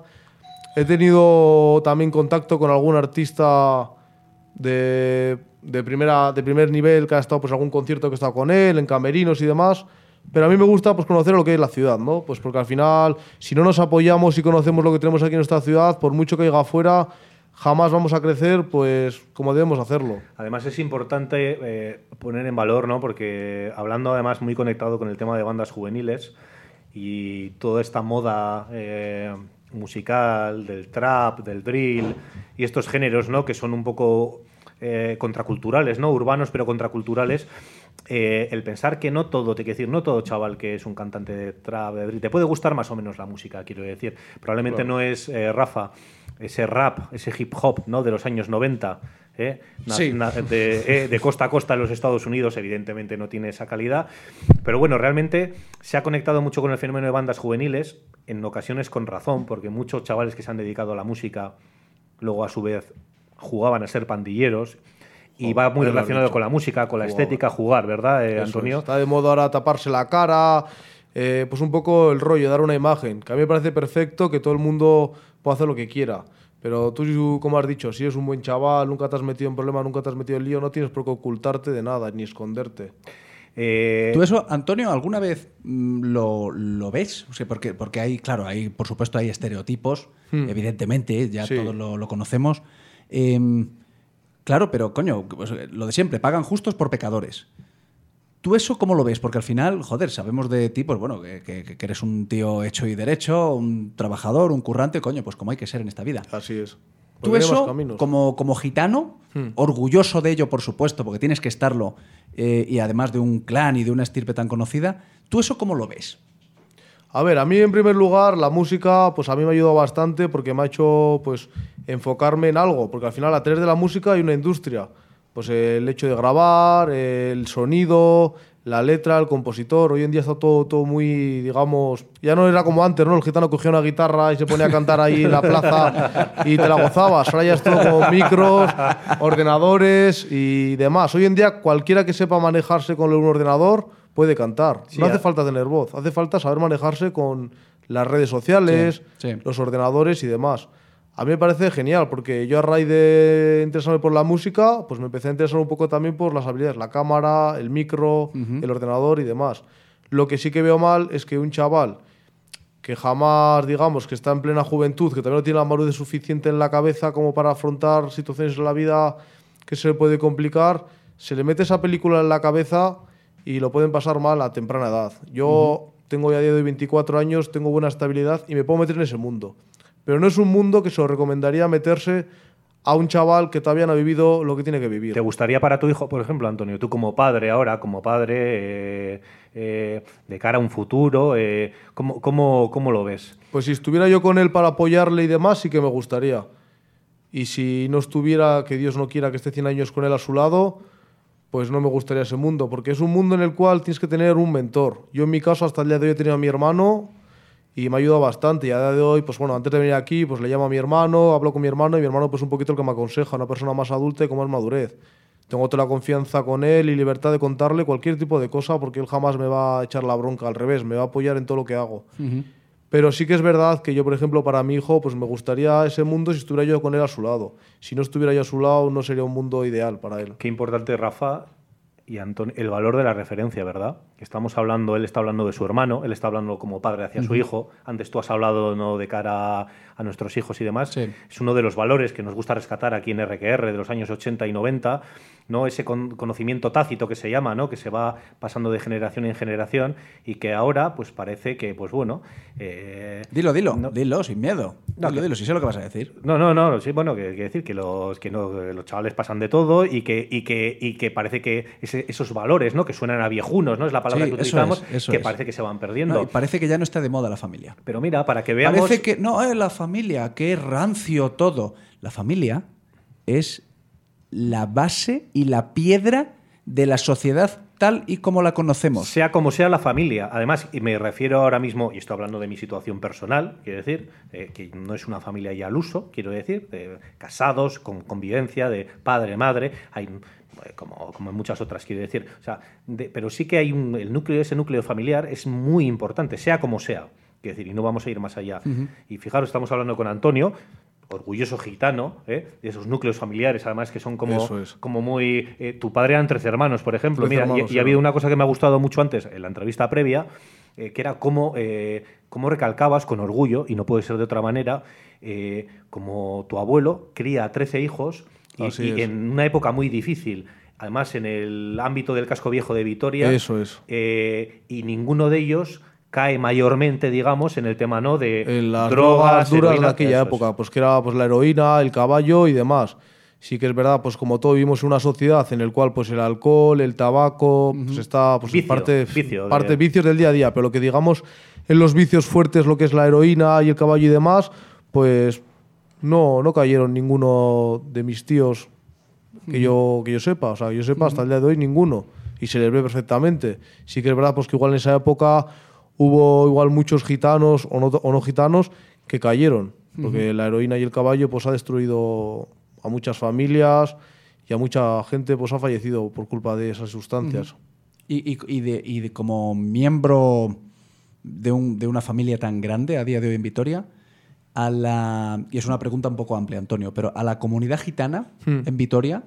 He tenido también contacto con algún artista de, de primera, de primer nivel que ha estado pues algún concierto que he estado con él, en camerinos y demás. Pero a mí me gusta pues conocer lo que es la ciudad, ¿no? Pues porque al final, si no nos apoyamos y conocemos lo que tenemos aquí en nuestra ciudad, por mucho que haya afuera, jamás vamos a crecer pues como debemos hacerlo. Además es importante eh, poner en valor, ¿no? Porque hablando además muy conectado con el tema de bandas juveniles y toda esta moda eh, musical del trap, del drill y estos géneros, ¿no? Que son un poco eh, contraculturales, ¿no? Urbanos pero contraculturales. Eh, el pensar que no todo, te quiero decir, no todo chaval que es un cantante de trap, te puede gustar más o menos la música, quiero decir. Probablemente no es eh, Rafa, ese rap, ese hip hop, ¿no? De los años 90, ¿eh? Na- Sí. na- de, eh, de costa a costa en los Estados Unidos, evidentemente no tiene esa calidad. Pero bueno, realmente se ha conectado mucho con el fenómeno de bandas juveniles, en ocasiones con razón, porque muchos chavales que se han dedicado a la música, luego a su vez jugaban a ser pandilleros. Y va muy relacionado con la música, con la estética, jugar, ¿verdad, eh, Antonio? es. Está de moda ahora taparse la cara, eh, pues un poco el rollo, dar una imagen. Que a mí me parece perfecto que todo el mundo pueda hacer lo que quiera. Pero tú, como has dicho, si eres un buen chaval, nunca te has metido en problemas, nunca te has metido en lío, no tienes por qué ocultarte de nada, ni esconderte. Eh, ¿Tú eso, Antonio, alguna vez mm, lo, lo ves? O sea, porque, porque hay, claro, hay, por supuesto, hay estereotipos, evidentemente, ya Hmm. Sí. todos lo, lo conocemos. Em, claro, pero coño, pues, lo de siempre, pagan justos por pecadores. ¿Tú eso cómo lo ves? Porque al final, joder, sabemos de ti, pues bueno, que, que- que eres un tío hecho y derecho, un trabajador, un currante, coño, pues como hay que ser en esta vida. Así es. Tú eso, como, como gitano, Hmm. orgulloso de ello, por supuesto, porque tienes que estarlo, eh, y además de un clan y de una estirpe tan conocida, ¿tú eso cómo lo ves? A ver, a mí en primer lugar la música, pues a mí me ha ayudado bastante porque me ha hecho pues enfocarme en algo, porque al final a través de la música hay una industria. Pues el hecho de grabar, el sonido, la letra, el compositor, hoy en día está todo, todo muy, digamos, ya no era como antes, ¿no? El gitano cogía una guitarra y se ponía a cantar ahí en la plaza y te la gozabas. Ahora ya es con micros, ordenadores y demás. Hoy en día cualquiera que sepa manejarse con un ordenador puede cantar. Sí, no hace falta tener voz, hace falta saber manejarse con las redes sociales, Sí, sí. los ordenadores y demás. A mí me parece genial porque yo a raíz de interesarme por la música, pues me empecé a interesar un poco también por las habilidades, la cámara, el micro, el ordenador y demás. Lo que sí que veo mal es que un chaval que jamás, digamos, que está en plena juventud, que también no tiene la madurez suficiente en la cabeza como para afrontar situaciones en la vida que se le puede complicar, se le mete esa película en la cabeza y lo pueden pasar mal a temprana edad. Yo tengo ya día de hoy 24 años, tengo buena estabilidad y me puedo meter en ese mundo. Pero no es un mundo que se lo recomendaría meterse a un chaval que todavía no ha vivido lo que tiene que vivir. ¿Te gustaría para tu hijo, por ejemplo, Antonio, tú como padre ahora, como padre eh, eh, de cara a un futuro, eh, ¿cómo, cómo, cómo lo ves? Pues si estuviera yo con él para apoyarle y demás, sí que me gustaría. Y si no estuviera, que Dios no quiera que esté 100 años con él a su lado, pues no me gustaría ese mundo, porque es un mundo en el cual tienes que tener un mentor. Yo en mi caso hasta el día de hoy he tenido a mi hermano y me ha ayudado bastante. Y a día de hoy, pues bueno, antes de venir aquí, pues le llamo a mi hermano, hablo con mi hermano y mi hermano pues un poquito el que me aconseja, una persona más adulta y con más madurez. Tengo toda la confianza con él y libertad de contarle cualquier tipo de cosa porque él jamás me va a echar la bronca, al revés, me va a apoyar en todo lo que hago. Pero sí que es verdad que yo, por ejemplo, para mi hijo, pues me gustaría ese mundo si estuviera yo con él a su lado. Si no estuviera yo a su lado, no sería un mundo ideal para él. Qué importante, Rafa y Antonio, el valor de la referencia, ¿verdad? Estamos hablando, él está hablando de su hermano, él está hablando como padre hacia su hijo. Antes tú has hablado no de cara a nuestros hijos y demás. Sí. Es uno de los valores que nos gusta rescatar aquí en RQR de los años 80 y 90, ¿no? Ese con- conocimiento tácito que se llama, ¿no? Que se va pasando de generación en generación y que ahora, pues parece que, pues bueno. eh, Dilo, dilo, no- dilo, sin miedo. No, dilo, que- dilo, si sé lo que vas a decir. No, no, no, sí, bueno, que, que decir que los que no, que los chavales pasan de todo y que, y que, y que parece que ese- esos valores, ¿no? Que suenan a viejunos, ¿no? Es la Sí, que eso utilizamos, es, eso que es. parece que se van No, perdiendo. y parece que ya no está de moda la familia. Pero mira, para que veamos. Parece que, no, eh, la familia, qué rancio todo. La familia es la base y la piedra de la sociedad tal y como la conocemos. Sea como sea la familia. Además, y me refiero ahora mismo, y estoy hablando de mi situación personal, quiero decir, eh, que no es una familia ya al uso, quiero decir, de casados, con convivencia, de padre, madre, hay como, como en muchas otras, quiero decir. O sea, de- pero sí que hay un, el núcleo, ese núcleo familiar es muy importante, sea como sea. Quiero decir, y no vamos a ir más allá. Y fijaros, estamos hablando con Antonio, orgulloso gitano, ¿eh? de esos núcleos familiares, además, que son como, es. como muy... eh, tu padre eran trece hermanos, por ejemplo. Mira, y- hermanos, y, sí. ha habido una cosa que me ha gustado mucho antes en la entrevista previa, eh, que era cómo, eh, cómo recalcabas con orgullo, y no puede ser de otra manera, eh, como tu abuelo cría a 13 hijos y, Así y es. en una época muy difícil. Además, en el ámbito del casco viejo de Vitoria. Eso es. eh, y ninguno de ellos cae mayormente, digamos, en el tema ¿no? de En las drogas, duras de heroína, aquella eso es. época, pues que era pues la heroína, el caballo y demás. Sí que es verdad, pues como todos vivimos en una sociedad en el cual pues el alcohol, el tabaco, pues está pues Vicio, parte, vicio de- parte vicios del día a día, pero lo que digamos en los vicios fuertes, lo que es la heroína y el caballo y demás, pues no, no cayeron ninguno de mis tíos que yo, que yo sepa, o sea, que yo sepa hasta el día de hoy ninguno. Y se les ve perfectamente. Sí que es verdad pues que igual en esa época hubo igual muchos gitanos o no, o no gitanos que cayeron, porque la heroína y el caballo pues ha destruido a muchas familias y a mucha gente pues ha fallecido por culpa de esas sustancias. Y, y- y de, y de como miembro de, un- de una familia tan grande a día de hoy en Vitoria, a la, y es una pregunta un poco amplia, Antonio, pero a la comunidad gitana en Vitoria,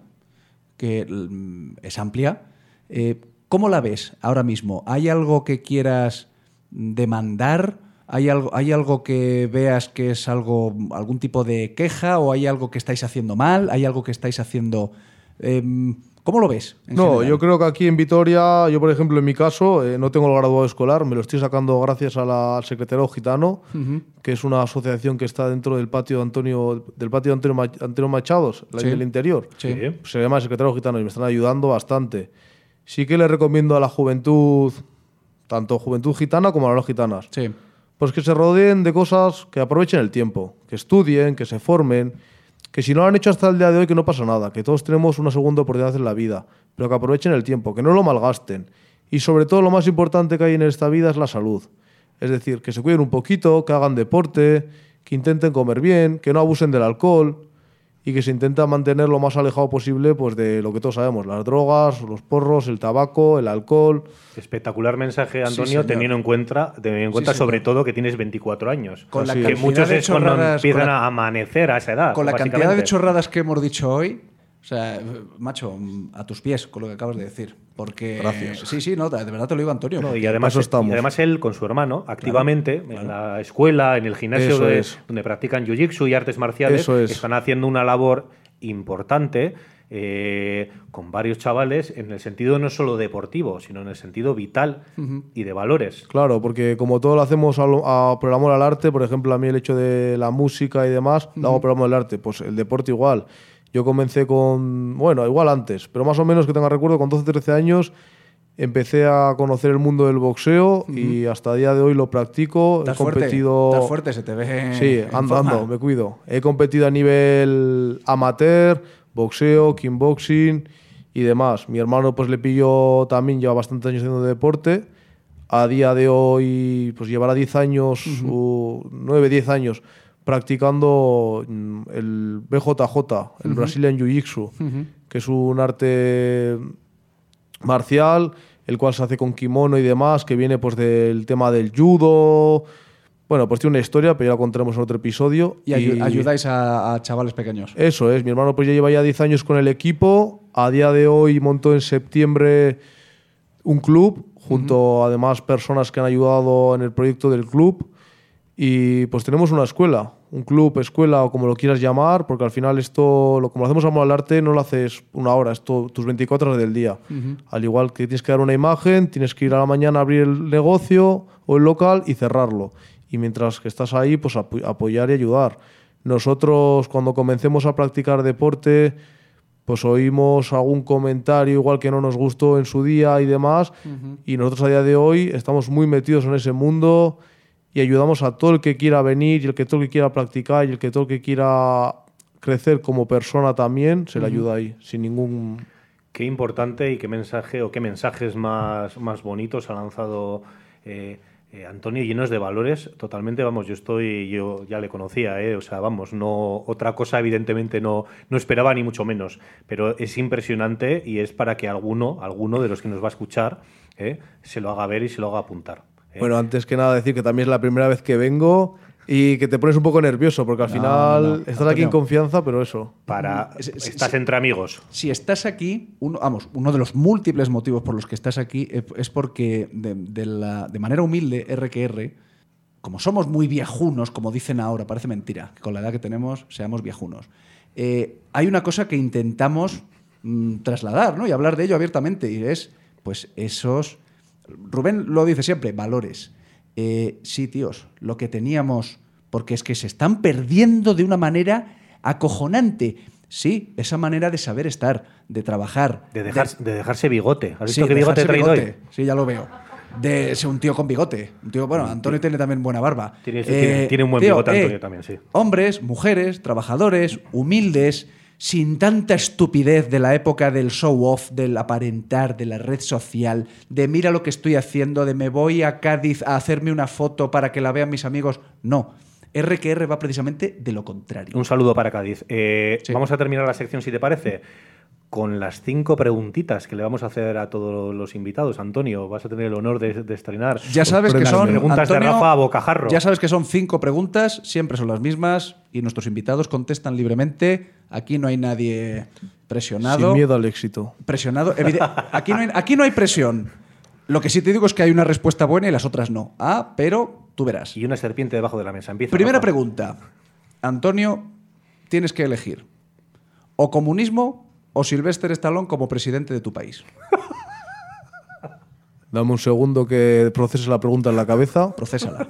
que mm, es amplia, eh, ¿cómo la ves ahora mismo? ¿Hay algo que quieras demandar? ¿Hay algo, ¿Hay algo que veas que es algo, algún tipo de queja o hay algo que estáis haciendo mal? ¿Hay algo que estáis haciendo... em, ¿Cómo lo ves? No, general? yo creo que aquí en Vitoria, yo por ejemplo en mi caso, eh, no tengo el graduado escolar, me lo estoy sacando gracias a la- al secretario gitano, que es una asociación que está dentro del patio de Antonio, del patio de Antonio, Antonio Machados, la Sí. del interior. Sí. Se llama el secretario gitano y me están ayudando bastante. Sí que le recomiendo a la juventud, tanto juventud gitana como a las gitanas, Sí. pues que se rodeen de cosas que aprovechen el tiempo, que estudien, que se formen, que si no lo han hecho hasta el día de hoy que no pasa nada, que todos tenemos una segunda oportunidad en la vida, pero que aprovechen el tiempo, que no lo malgasten. Y sobre todo lo más importante que hay en esta vida es la salud. Es decir, que se cuiden un poquito, que hagan deporte, que intenten comer bien, que no abusen del alcohol y que se intenta mantener lo más alejado posible pues de lo que todos sabemos, las drogas, los porros, el tabaco, el alcohol. Espectacular mensaje, Antonio, teniendo en cuenta, teniendo en cuenta Sí, sobre todo que tienes 24 años. Con la que cantidad muchos de chorradas- empiezan la- a amanecer a esa edad. Con la cantidad de chorradas que hemos dicho hoy, o sea, macho, a tus pies con lo que acabas de decir. Porque. Gracias. Sí, sí, no, de verdad te lo digo, Antonio. No, y además, y además él con su hermano, activamente, en la escuela, en el gimnasio de- es. donde practican jiu-jitsu y artes marciales, es. están haciendo una labor importante eh, con varios chavales en el sentido no solo deportivo, sino en el sentido vital y de valores. Claro, porque como todo lo hacemos a a- por el amor al arte, por ejemplo, a mí el hecho de la música y demás, lo hago por amor al arte. Pues el deporte igual. Yo comencé con, bueno, igual antes, pero más o menos que tenga recuerdo, con 12, 13 años empecé a conocer el mundo del boxeo y hasta el día de hoy lo practico. Estás He competido... fuerte, estás fuerte, se te ve. Sí, ando, ando, me cuido. He competido a nivel amateur, boxeo, kickboxing y demás. Mi hermano pues le pilló también, lleva bastantes años haciendo deporte. A día de hoy pues llevará 10 años, o 9, 10 años practicando mm, el BJJ, el Brazilian Jiu-Jitsu, que es un arte marcial, el cual se hace con kimono y demás, que viene pues del tema del judo, Bueno, pues tiene una historia, pero ya la contaremos en otro episodio. Y, ayu- ayudáis a, a chavales pequeños. Eso es, mi hermano pues ya lleva ya 10 años con el equipo. A día de hoy montó en septiembre un club, junto a además personas que han ayudado en el proyecto del club. Y pues tenemos una escuela, un club, escuela o como lo quieras llamar, porque al final esto, lo, como lo hacemos amor al arte, no lo haces una hora, esto tus 24 horas del día. Al igual que tienes que dar una imagen, tienes que ir a la mañana a abrir el negocio o el local y cerrarlo. Y mientras que estás ahí, pues apo- apoyar y ayudar. Nosotros cuando comencemos a practicar deporte, pues oímos algún comentario igual que no nos gustó en su día y demás. Y nosotros a día de hoy estamos muy metidos en ese mundo y ayudamos a todo el que quiera venir y el que todo el que quiera practicar y el que todo el que quiera crecer como persona también, se le ayuda ahí, sin ningún... Qué importante y qué mensaje o qué mensajes más, más bonitos ha lanzado eh, eh, Antonio, llenos de valores. Totalmente, vamos, yo estoy, yo ya le conocía, eh, o sea, vamos, no otra cosa evidentemente no, no esperaba ni mucho menos, pero es impresionante y es para que alguno, alguno de los que nos va a escuchar, eh, se lo haga ver y se lo haga apuntar. Eh. Bueno, antes que nada decir que también es la primera vez que vengo y que te pones un poco nervioso porque al No, final no, estás aquí en Antonio. confianza, pero eso. para Es- es- estás es- entre amigos. Si estás aquí, uno, vamos, uno de los múltiples motivos por los que estás aquí es porque de, de la- de manera humilde, RQR, como somos muy viejunos, como dicen ahora, parece mentira, que con la edad que tenemos seamos viejunos. eh, hay una cosa que intentamos mm, trasladar ¿no? y hablar de ello abiertamente y es, pues, esos... Rubén lo dice siempre, valores. Eh, sí, tíos, lo que teníamos, porque es que se están perdiendo de una manera acojonante. Sí, esa manera de saber estar, de trabajar. De, dejar, de dejarse bigote. ¿Has Sí, visto qué bigote traído bigote. hoy? Sí, ya lo veo. De ser un tío con bigote. Un tío, bueno, Antonio tiene también buena barba. Eh, Tiene- tiene- tiene un buen bigote Antonio también, sí. Hombres, mujeres, trabajadores, humildes, sin tanta estupidez de la época del show off, del aparentar, de la red social, de mira lo que estoy haciendo, de me voy a Cádiz a hacerme una foto para que la vean mis amigos. No. RQR va precisamente de lo contrario. Un saludo para Cádiz. Eh, Sí. Vamos a terminar la sección, si te parece, con las cinco preguntitas que le vamos a hacer a todos los invitados. Antonio, vas a tener el honor de, de estrenar. Ya sabes que son Preguntas de Rafa a bocajarro. Ya sabes que son cinco preguntas, siempre son las mismas y nuestros invitados contestan libremente. Aquí no hay nadie presionado. Sin miedo al éxito. Presionado. Aquí no, hay, aquí no hay presión. Lo que sí te digo es que hay una respuesta buena y las otras no. Ah, pero tú verás. Y una serpiente debajo de la mesa. Empieza. Primera Rafa. pregunta. Antonio, tienes que elegir o comunismo o Sylvester Stallone como presidente de tu país. Dame un segundo que procese la pregunta en la cabeza. Procésala.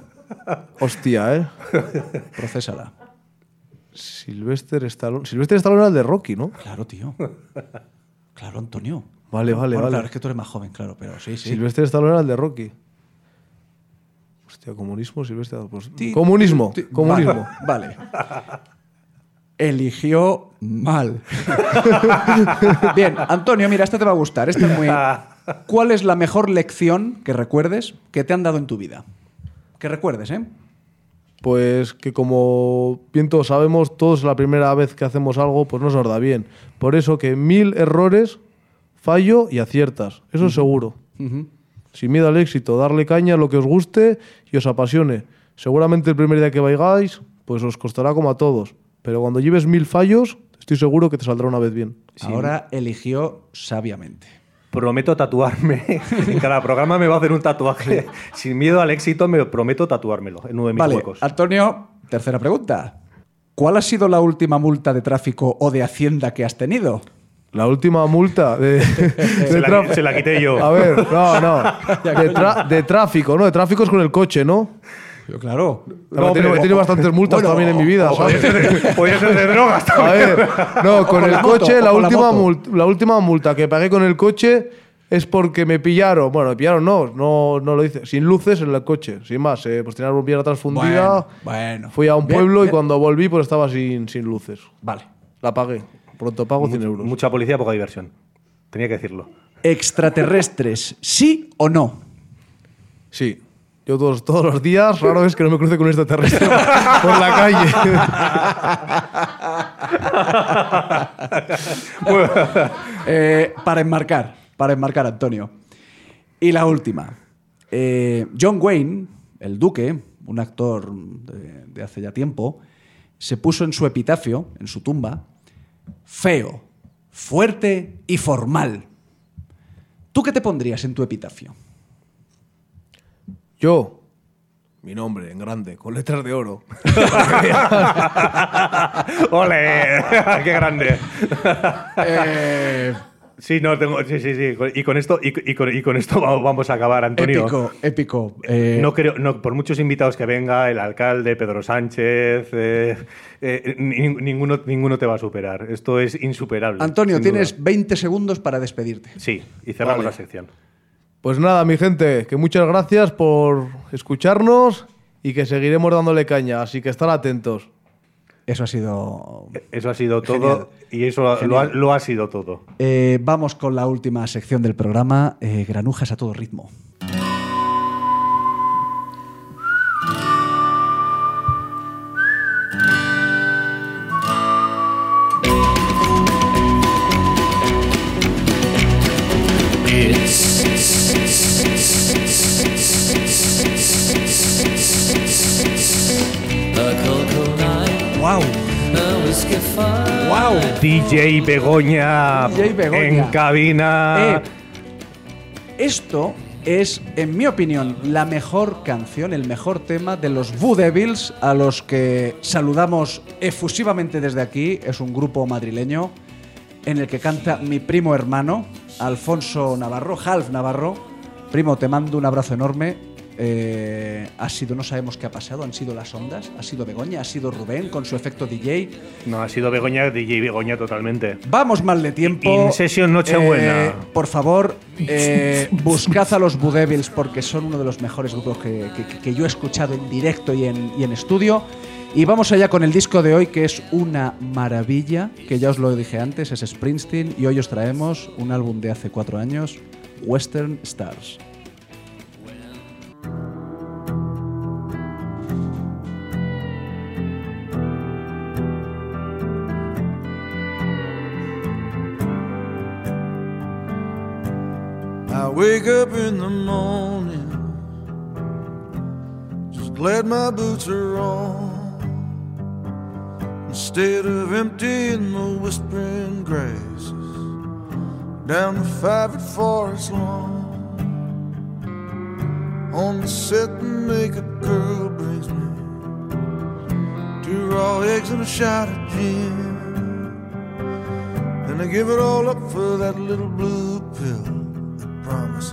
Hostia, ¿eh? Procésala. Silvestre Stallone. Silvestre Stallone era el de Rocky, ¿no? Claro, tío. Claro, Antonio. Vale, vale, Bueno, vale. Claro, es que tú eres más joven, claro, pero sí, sí. Silvestre Stallone era el de Rocky. Hostia, comunismo, Silvestre. Pues, comunismo, comunismo. Vale. vale. Eligió mal. Bien, Antonio, mira, esta te va a gustar. Esta es muy. ¿Cuál es la mejor lección que recuerdes que te han dado en tu vida? Que recuerdes, ¿eh? Pues que como bien todos sabemos, todos la primera vez que hacemos algo, pues no se nos da bien. Por eso que mil errores, fallo y aciertas. Eso es seguro. Sin miedo al éxito, darle caña a lo que os guste y os apasione. Seguramente el primer día que vayáis, pues os costará como a todos. Pero cuando lleves mil fallos, estoy seguro que te saldrá una vez bien. Ahora eligió sabiamente. Prometo tatuarme. en cada programa me va a hacer un tatuaje. Sin miedo al éxito, me prometo tatuármelo en uno de mis Vale, huecos. Antonio, tercera pregunta. ¿Cuál ha sido la última multa de tráfico o de hacienda que has tenido? La última multa de, de Se la, tráfico- se la quité yo. A ver, no, no. De tráfico, ¿no? De tráfico es con el coche, ¿no? Yo, claro. No, he, tenido, he tenido bastantes multas bueno, también en mi vida, ¿sabes? ser ser de drogas A también. ver, no, con con el la coche, la con la última, moto. multa, la última multa que pagué con el coche es porque me pillaron. Bueno, me pillaron, no, no, no lo hice. Sin luces en el coche, sin más. eh, pues tenía la bombilla atrás fundida. Bueno, bueno. Fui a un Bien, pueblo y cuando volví, pues estaba sin, sin luces. Vale. La pagué. Pronto pago 100 euros. Mucha policía, poca diversión. Tenía que decirlo. ¿Extraterrestres, sí o no? Sí. Yo todos, todos los días, raro es que no me cruce con un extraterrestre por la calle. Eh, para enmarcar, para enmarcar, Antonio. Y la última. Eh, John Wayne, el duque, un actor de, de hace ya tiempo, se puso en su epitafio, en su tumba, feo, fuerte y formal. ¿Tú qué te pondrías en tu epitafio? Yo, mi nombre en grande, con letras de oro. ¡Ole! ¡Qué grande! Eh, Sí, no, tengo. Sí, sí, sí. Y con esto, y, y con, y con esto va- vamos a acabar, Antonio. épico, épico. Eh, No creo, no, por muchos invitados que venga, el alcalde, Pedro Sánchez, eh, eh, ni- ninguno, ninguno te va a superar. Esto es insuperable. Antonio, tienes duda. 20 segundos para despedirte. Sí, y cerramos Vale. la sección. Pues nada, mi gente, que muchas gracias por escucharnos y que seguiremos dándole caña, así que estar atentos. Eso ha sido... Eso ha sido todo Genial. y eso lo ha, Genial. lo ha sido todo. Eh, vamos con la última sección del programa, eh, granujas a todo ritmo. ¡Wow! DJ Begoña, DJ Begoña. en cabina. Eh, esto es, en mi opinión, la mejor canción, el mejor tema de los Voo Devils, a los que saludamos efusivamente desde aquí. Es un grupo madrileño en el que canta mi primo hermano, Alfonso Navarro, Half Navarro. Primo, te mando un abrazo enorme. Eh, ha sido, no sabemos qué ha pasado, han sido las ondas, ha sido Begoña, ha sido Rubén con su efecto DJ. No, ha sido Begoña, DJ Begoña totalmente. Vamos mal de tiempo. In session Nochebuena. Eh, por favor, eh, buscad a los Blue Devils porque son uno de los mejores grupos que, que- que yo he escuchado en directo y en, y en estudio. Y vamos allá con el disco de hoy, que es una maravilla, que ya os lo dije antes, es Springsteen, y hoy os traemos un álbum de hace cuatro años, Western Stars. Wake up in the morning, just glad my boots are on. Instead of emptying the whispering grasses down the five at forest lawn, on the set the makeup girl brings me two raw eggs and a shot of gin. And I give it all up for that little blue pill promises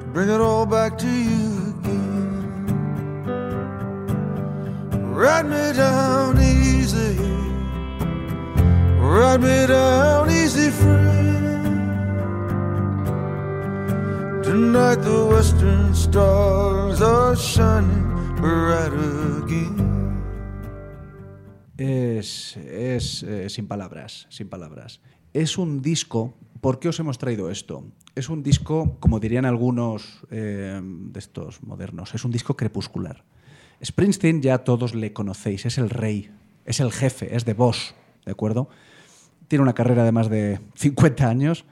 to bring it all back to you again. Ride me down easy, ride me down easy, friend. Tonight the western stars are shining bright again. Es, es eh, sin palabras, sin palabras. Es un disco. ¿Por qué os hemos traído esto? Es un disco, como dirían algunos eh, de estos modernos, es un disco crepuscular. Springsteen ya todos le conocéis, es el rey, es el jefe, es de boss, ¿de acuerdo? Tiene una carrera de más de 50 años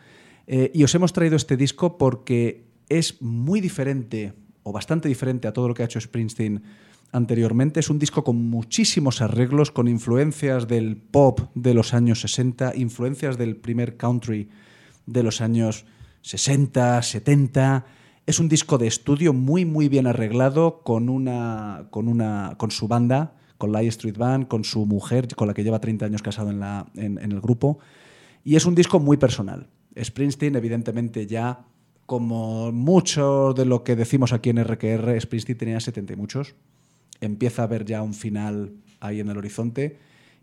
eh, y os hemos traído este disco porque es muy diferente o bastante diferente a todo lo que ha hecho Springsteen anteriormente. Es un disco con muchísimos arreglos, con influencias del pop de los años 60, influencias del primer country de los años 60, 70. Es un disco de estudio muy, muy bien arreglado con, una, con, una, con su banda, con la Street Band, con su mujer, con la que lleva 30 años casado en, la, en, en el grupo. Y es un disco muy personal. Springsteen, evidentemente, ya, como mucho de lo que decimos aquí en RQR, Springsteen tenía 70 y muchos. Empieza a ver ya un final ahí en el horizonte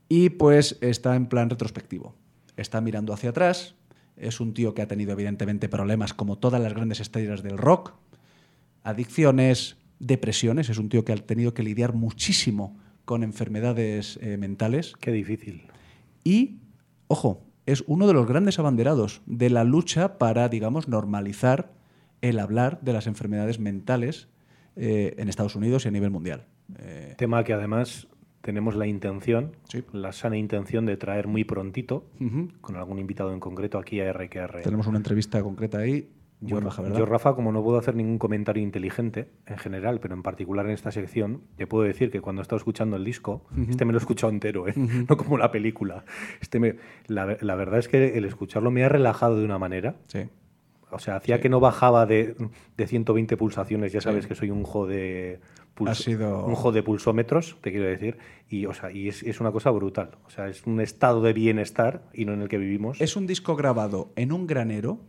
y pues está en plan retrospectivo. Está mirando hacia atrás. Es un tío que ha tenido evidentemente problemas como todas las grandes estrellas del rock, adicciones, depresiones. Es un tío que ha tenido que lidiar muchísimo con enfermedades eh, mentales. Qué difícil. Y, ojo, es uno de los grandes abanderados de la lucha para, digamos, normalizar el hablar de las enfermedades mentales eh, en Estados Unidos y a nivel mundial. Eh, Tema que además tenemos la intención, Sí. la sana intención de traer muy prontito, con algún invitado en concreto aquí a RQR. tenemos una entrevista concreta ahí Yo, Rafa, como no puedo hacer ningún comentario inteligente en general, pero en particular en esta sección, te puedo decir que cuando he estado escuchando el disco, este me lo he escuchado entero, ¿eh? no como la película. Este me- la, la verdad es que el escucharlo me ha relajado de una manera. Sí. O sea, hacía que no bajaba de, de 120 pulsaciones. Ya sabes que soy un jo de Ha sido- un jo de pulsómetros, te quiero decir. Y, o sea, y es, es una cosa brutal. O sea, es un estado de bienestar y no en el que vivimos. Es un disco grabado en un granero.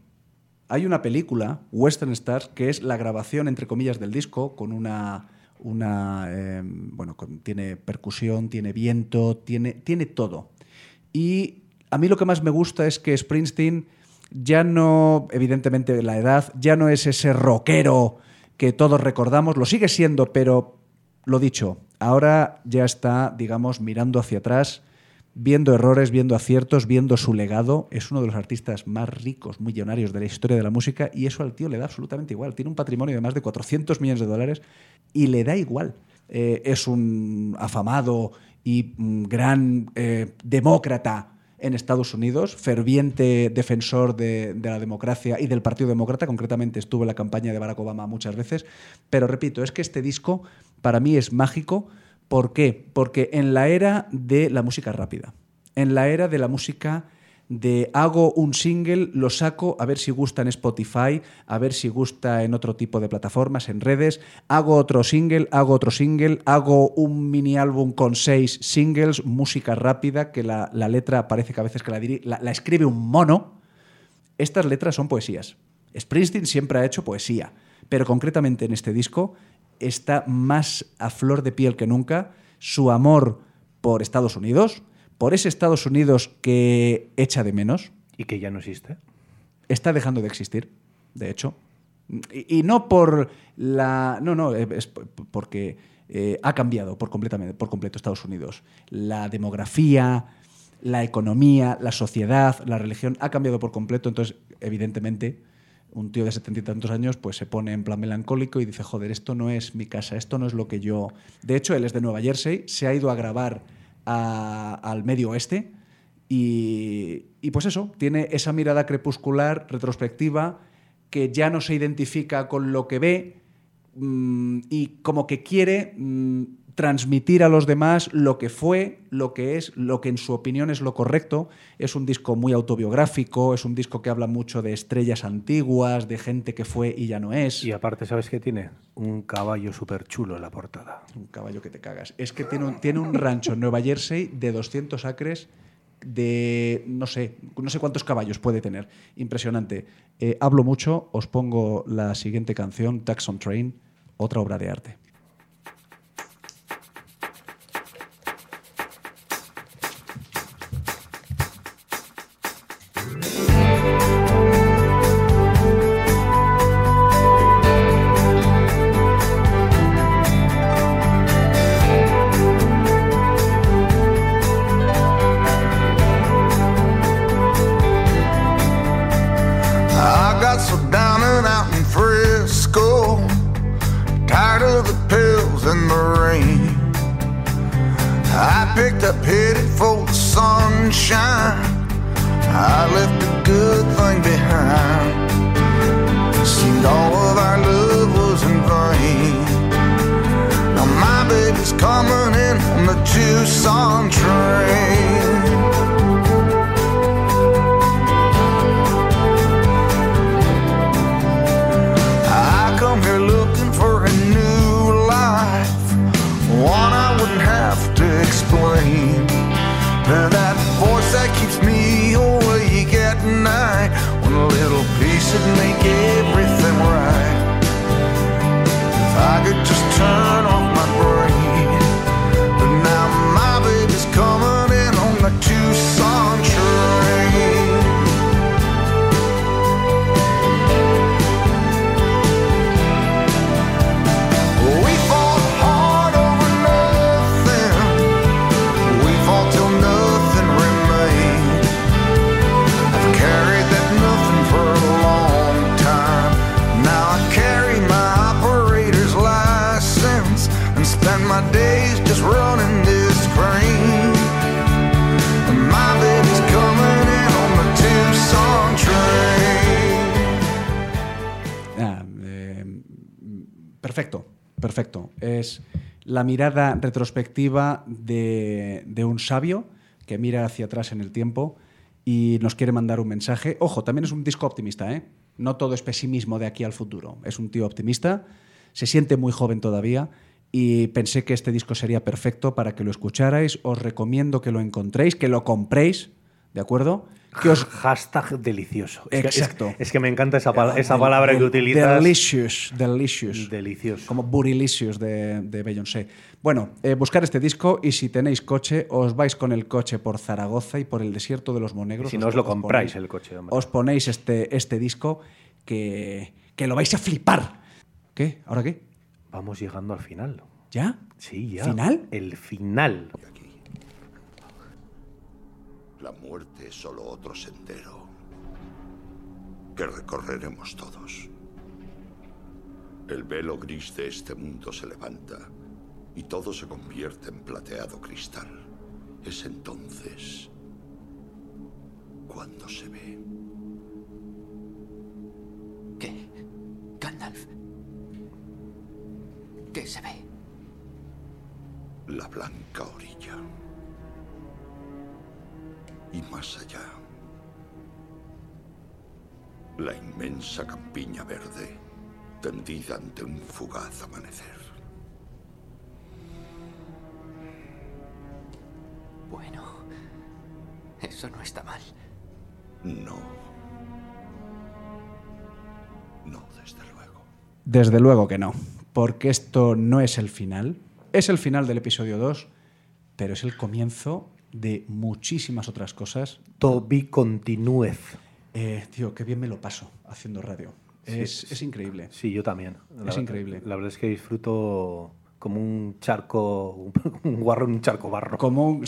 Hay una película, Western Stars, que es la grabación, entre comillas, del disco, con una. una eh, bueno, tiene percusión, tiene viento, tiene, tiene todo. Y a mí lo que más me gusta es que Springsteen ya no, evidentemente, la edad, ya no es ese rockero que todos recordamos, lo sigue siendo, pero lo dicho, ahora ya está, digamos, mirando hacia atrás, viendo errores, viendo aciertos, viendo su legado. Es uno de los artistas más ricos, millonarios de la historia de la música y eso al tío le da absolutamente igual. Tiene un patrimonio de más de 400 millones de dólares y le da igual. Eh, es un afamado y mm, gran eh, demócrata en Estados Unidos, ferviente defensor de, la democracia y del Partido Demócrata, concretamente estuvo en la campaña de Barack Obama muchas veces, pero repito, es que este disco para mí es mágico. ¿Por qué? Porque en la era de la música rápida, en la era de la música de hago un single, lo saco, a ver si gusta en Spotify, a ver si gusta en otro tipo de plataformas, en redes, hago otro single, hago otro single, hago un mini álbum con seis singles, música rápida, que la, la letra parece que a veces que la, la- la escribe un mono. Estas letras son poesías. Springsteen siempre ha hecho poesía, pero concretamente en este disco está más a flor de piel que nunca su amor por Estados Unidos, por ese Estados Unidos que echa de menos, Y que ya no existe. está dejando de existir, de hecho. Y, y no por la. No, no, es porque eh, ha cambiado por, completamente, por completo Estados Unidos. La demografía, la economía, la sociedad, la religión ha cambiado por completo. Entonces, evidentemente, un tío de setenta y tantos años pues se pone en plan melancólico y dice, joder, esto no es mi casa, esto no es lo que yo... De hecho, él es de Nueva Jersey, se ha ido a grabar al medio oeste y, y pues eso, tiene esa mirada crepuscular, retrospectiva, que ya no se identifica con lo que ve mm, y como que quiere mm, transmitir a los demás lo que fue, lo que es, lo que en su opinión es lo correcto. Es un disco muy autobiográfico, es un disco que habla mucho de estrellas antiguas, de gente que fue y ya no es. Y aparte, ¿sabes qué tiene? Un caballo súper chulo en la portada. Un caballo que te cagas. Es que tiene un, tiene un rancho en Nueva Jersey de 200 acres de no sé, no sé cuántos caballos puede tener. Impresionante. Eh, hablo mucho, os pongo la siguiente canción, Taxon Train, otra obra de arte. La mirada retrospectiva de, un sabio que mira hacia atrás en el tiempo y nos quiere mandar un mensaje. Ojo, también es un disco optimista, ¿eh? No todo es pesimismo de aquí al futuro. Es un tío optimista, se siente muy joven todavía y pensé que este disco sería perfecto para que lo escucharais. Os recomiendo que lo encontréis, que lo compréis, ¿de acuerdo? Que os Hashtag delicioso. Es que- es- Exacto. Es, que me encanta esa, esa palabra que utilizas. Delicious, delicious. Delicioso. Como Burilicious de, de Beyoncé. Bueno, eh, buscar este disco y si tenéis coche, os vais con el coche por Zaragoza y por el desierto de los Monegros. Si no os lo ponéis- compráis el coche, hombre. Os ponéis este, este disco que, que lo vais a flipar. ¿Qué? ¿Ahora qué? Vamos llegando al final. ¿Ya? Sí, ya. ¿Final? El final. La muerte es solo otro sendero que recorreremos todos. El velo gris de este mundo se levanta y todo se convierte en plateado cristal. Es entonces cuando se ve. ¿Qué? Gandalf. ¿Qué se ve? la blanca orilla. Y más allá, la inmensa campiña verde tendida ante un fugaz amanecer. Bueno, eso no está mal. No. No, desde luego. Desde luego que no, porque esto no es el final. Es el final del episodio 2, pero es el comienzo de muchísimas otras cosas. Toby Continuez. Eh, tío, qué bien me lo paso haciendo radio. Es, es increíble. Sí, yo también. Es increíble. La verdad es que disfruto como un charco, un guarro en un charco barro. Como un-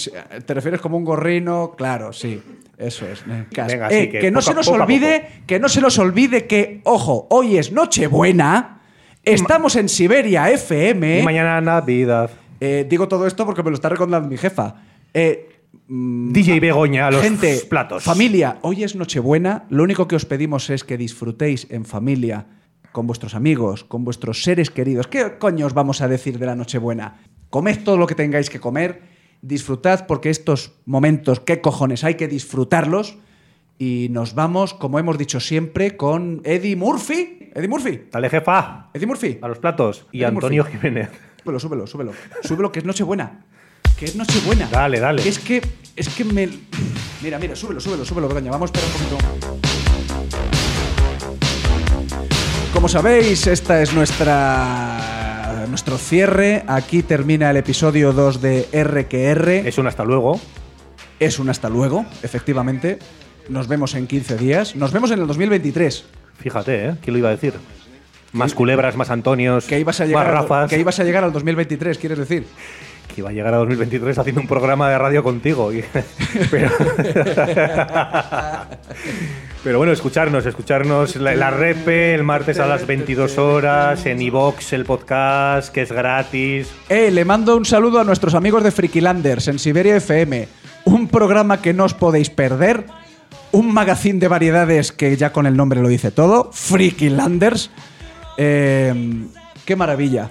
¿Te refieres como un gorrino? Claro, sí. Eso es. Venga, Eh, sí, que que no poco se nos poco olvide, que no se nos olvide que, ojo, hoy es Nochebuena. Estamos en Siberia FM. Y mañana Navidad. Eh, digo todo esto porque me lo está recordando mi jefa. Eh, DJ Begoña a los gente, platos. familia, hoy es Nochebuena. Lo único que os pedimos es que disfrutéis en familia, con vuestros amigos, con vuestros seres queridos. ¿Qué coño os vamos a decir de la Nochebuena? Comed todo lo que tengáis que comer, disfrutad porque estos momentos, qué cojones, hay que disfrutarlos. Y nos vamos, como hemos dicho siempre, con Eddie Murphy. Eddie Murphy. Dale, jefa. Eddie Murphy. A los platos. Y Eddie Antonio Murphy. Jiménez. Súbelo, súbelo, súbelo. Súbelo, que es Nochebuena. Que es Nochebuena. Dale, dale. Que es que. Es que me. Mira, mira, súbelo, súbelo, súbelo, Begoña. Vamos a esperar un poquito. Como sabéis, esta es nuestra. Nuestro cierre. Aquí termina el episodio 2 de RQR. Es un hasta luego. Es un hasta luego, efectivamente. Nos vemos en 15 días. Nos vemos en el 2023. Fíjate, ¿eh? ¿Quién lo iba a decir? Más culebras, más Antonios, Que ibas a llegar, más Rafas. que ibas a llegar al 2023, quieres decir. Iba a llegar a 2023 haciendo un programa de radio contigo. Pero bueno, escucharnos, escucharnos la, la repe el martes a las 22 horas, en iVox el podcast, que es gratis. Eh, le mando un saludo a nuestros amigos de Frikilanders en Siberia FM. Un programa que no os podéis perder. Un magazine de variedades que ya con el nombre lo dice todo. Frikilanders. Eh, qué maravilla.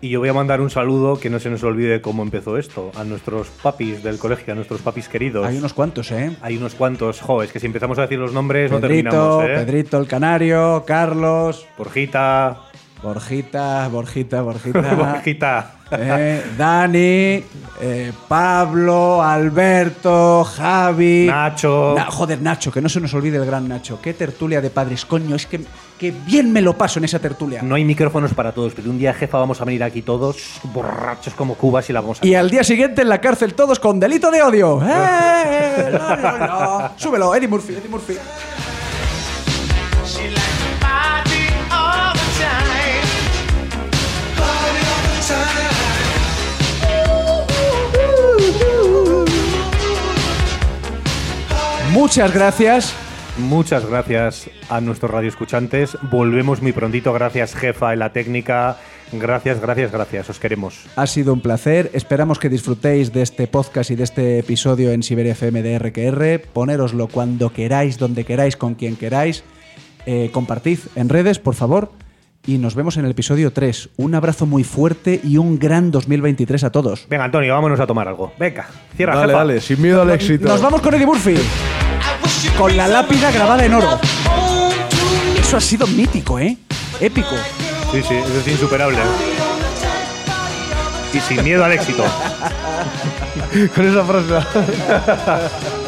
Y yo voy a mandar un saludo que no se nos olvide cómo empezó esto, a nuestros papis del colegio, a nuestros papis queridos. Hay unos cuantos, ¿eh? Hay unos cuantos, jo, es que si empezamos a decir los nombres no Pedrito, terminamos, ¿eh? Pedrito el Canario, Carlos, Borjita, Borjita, Borjita, Borjita. Borjita. Eh, Dani, eh, Pablo, Alberto, Javi. Nacho. Na- joder, Nacho, que no se nos olvide el gran Nacho. Qué tertulia de padres, coño. Es que, que bien me lo paso en esa tertulia. No hay micrófonos para todos, pero un día, jefa, vamos a venir aquí todos borrachos como cubas y la vamos a... Y al día siguiente en la cárcel todos con delito de odio. ¡Eh! No, no, no. Súbelo, Eddie Murphy, Eddie Murphy. Muchas gracias. Muchas gracias a nuestros radioescuchantes. Volvemos muy prontito. Gracias, jefa, en la técnica. Gracias, gracias, gracias. Os queremos. Ha sido un placer. Esperamos que disfrutéis de este podcast y de este episodio en Siberia FM de RQR. Ponéroslo cuando queráis, donde queráis, con quien queráis. Eh, compartid en redes, por favor. y nos vemos en el episodio 3. Un abrazo muy fuerte y un gran 2023 a todos. Venga, Antonio, vámonos a tomar algo. Venga, cierra, Dale, jefa. dale, sin miedo al éxito. Nos vamos con Eddie Murphy. Con la lápida grabada en oro. Eso ha sido mítico, ¿eh? Épico. Sí, sí, eso es insuperable. Y sin miedo al éxito. Con esa frase.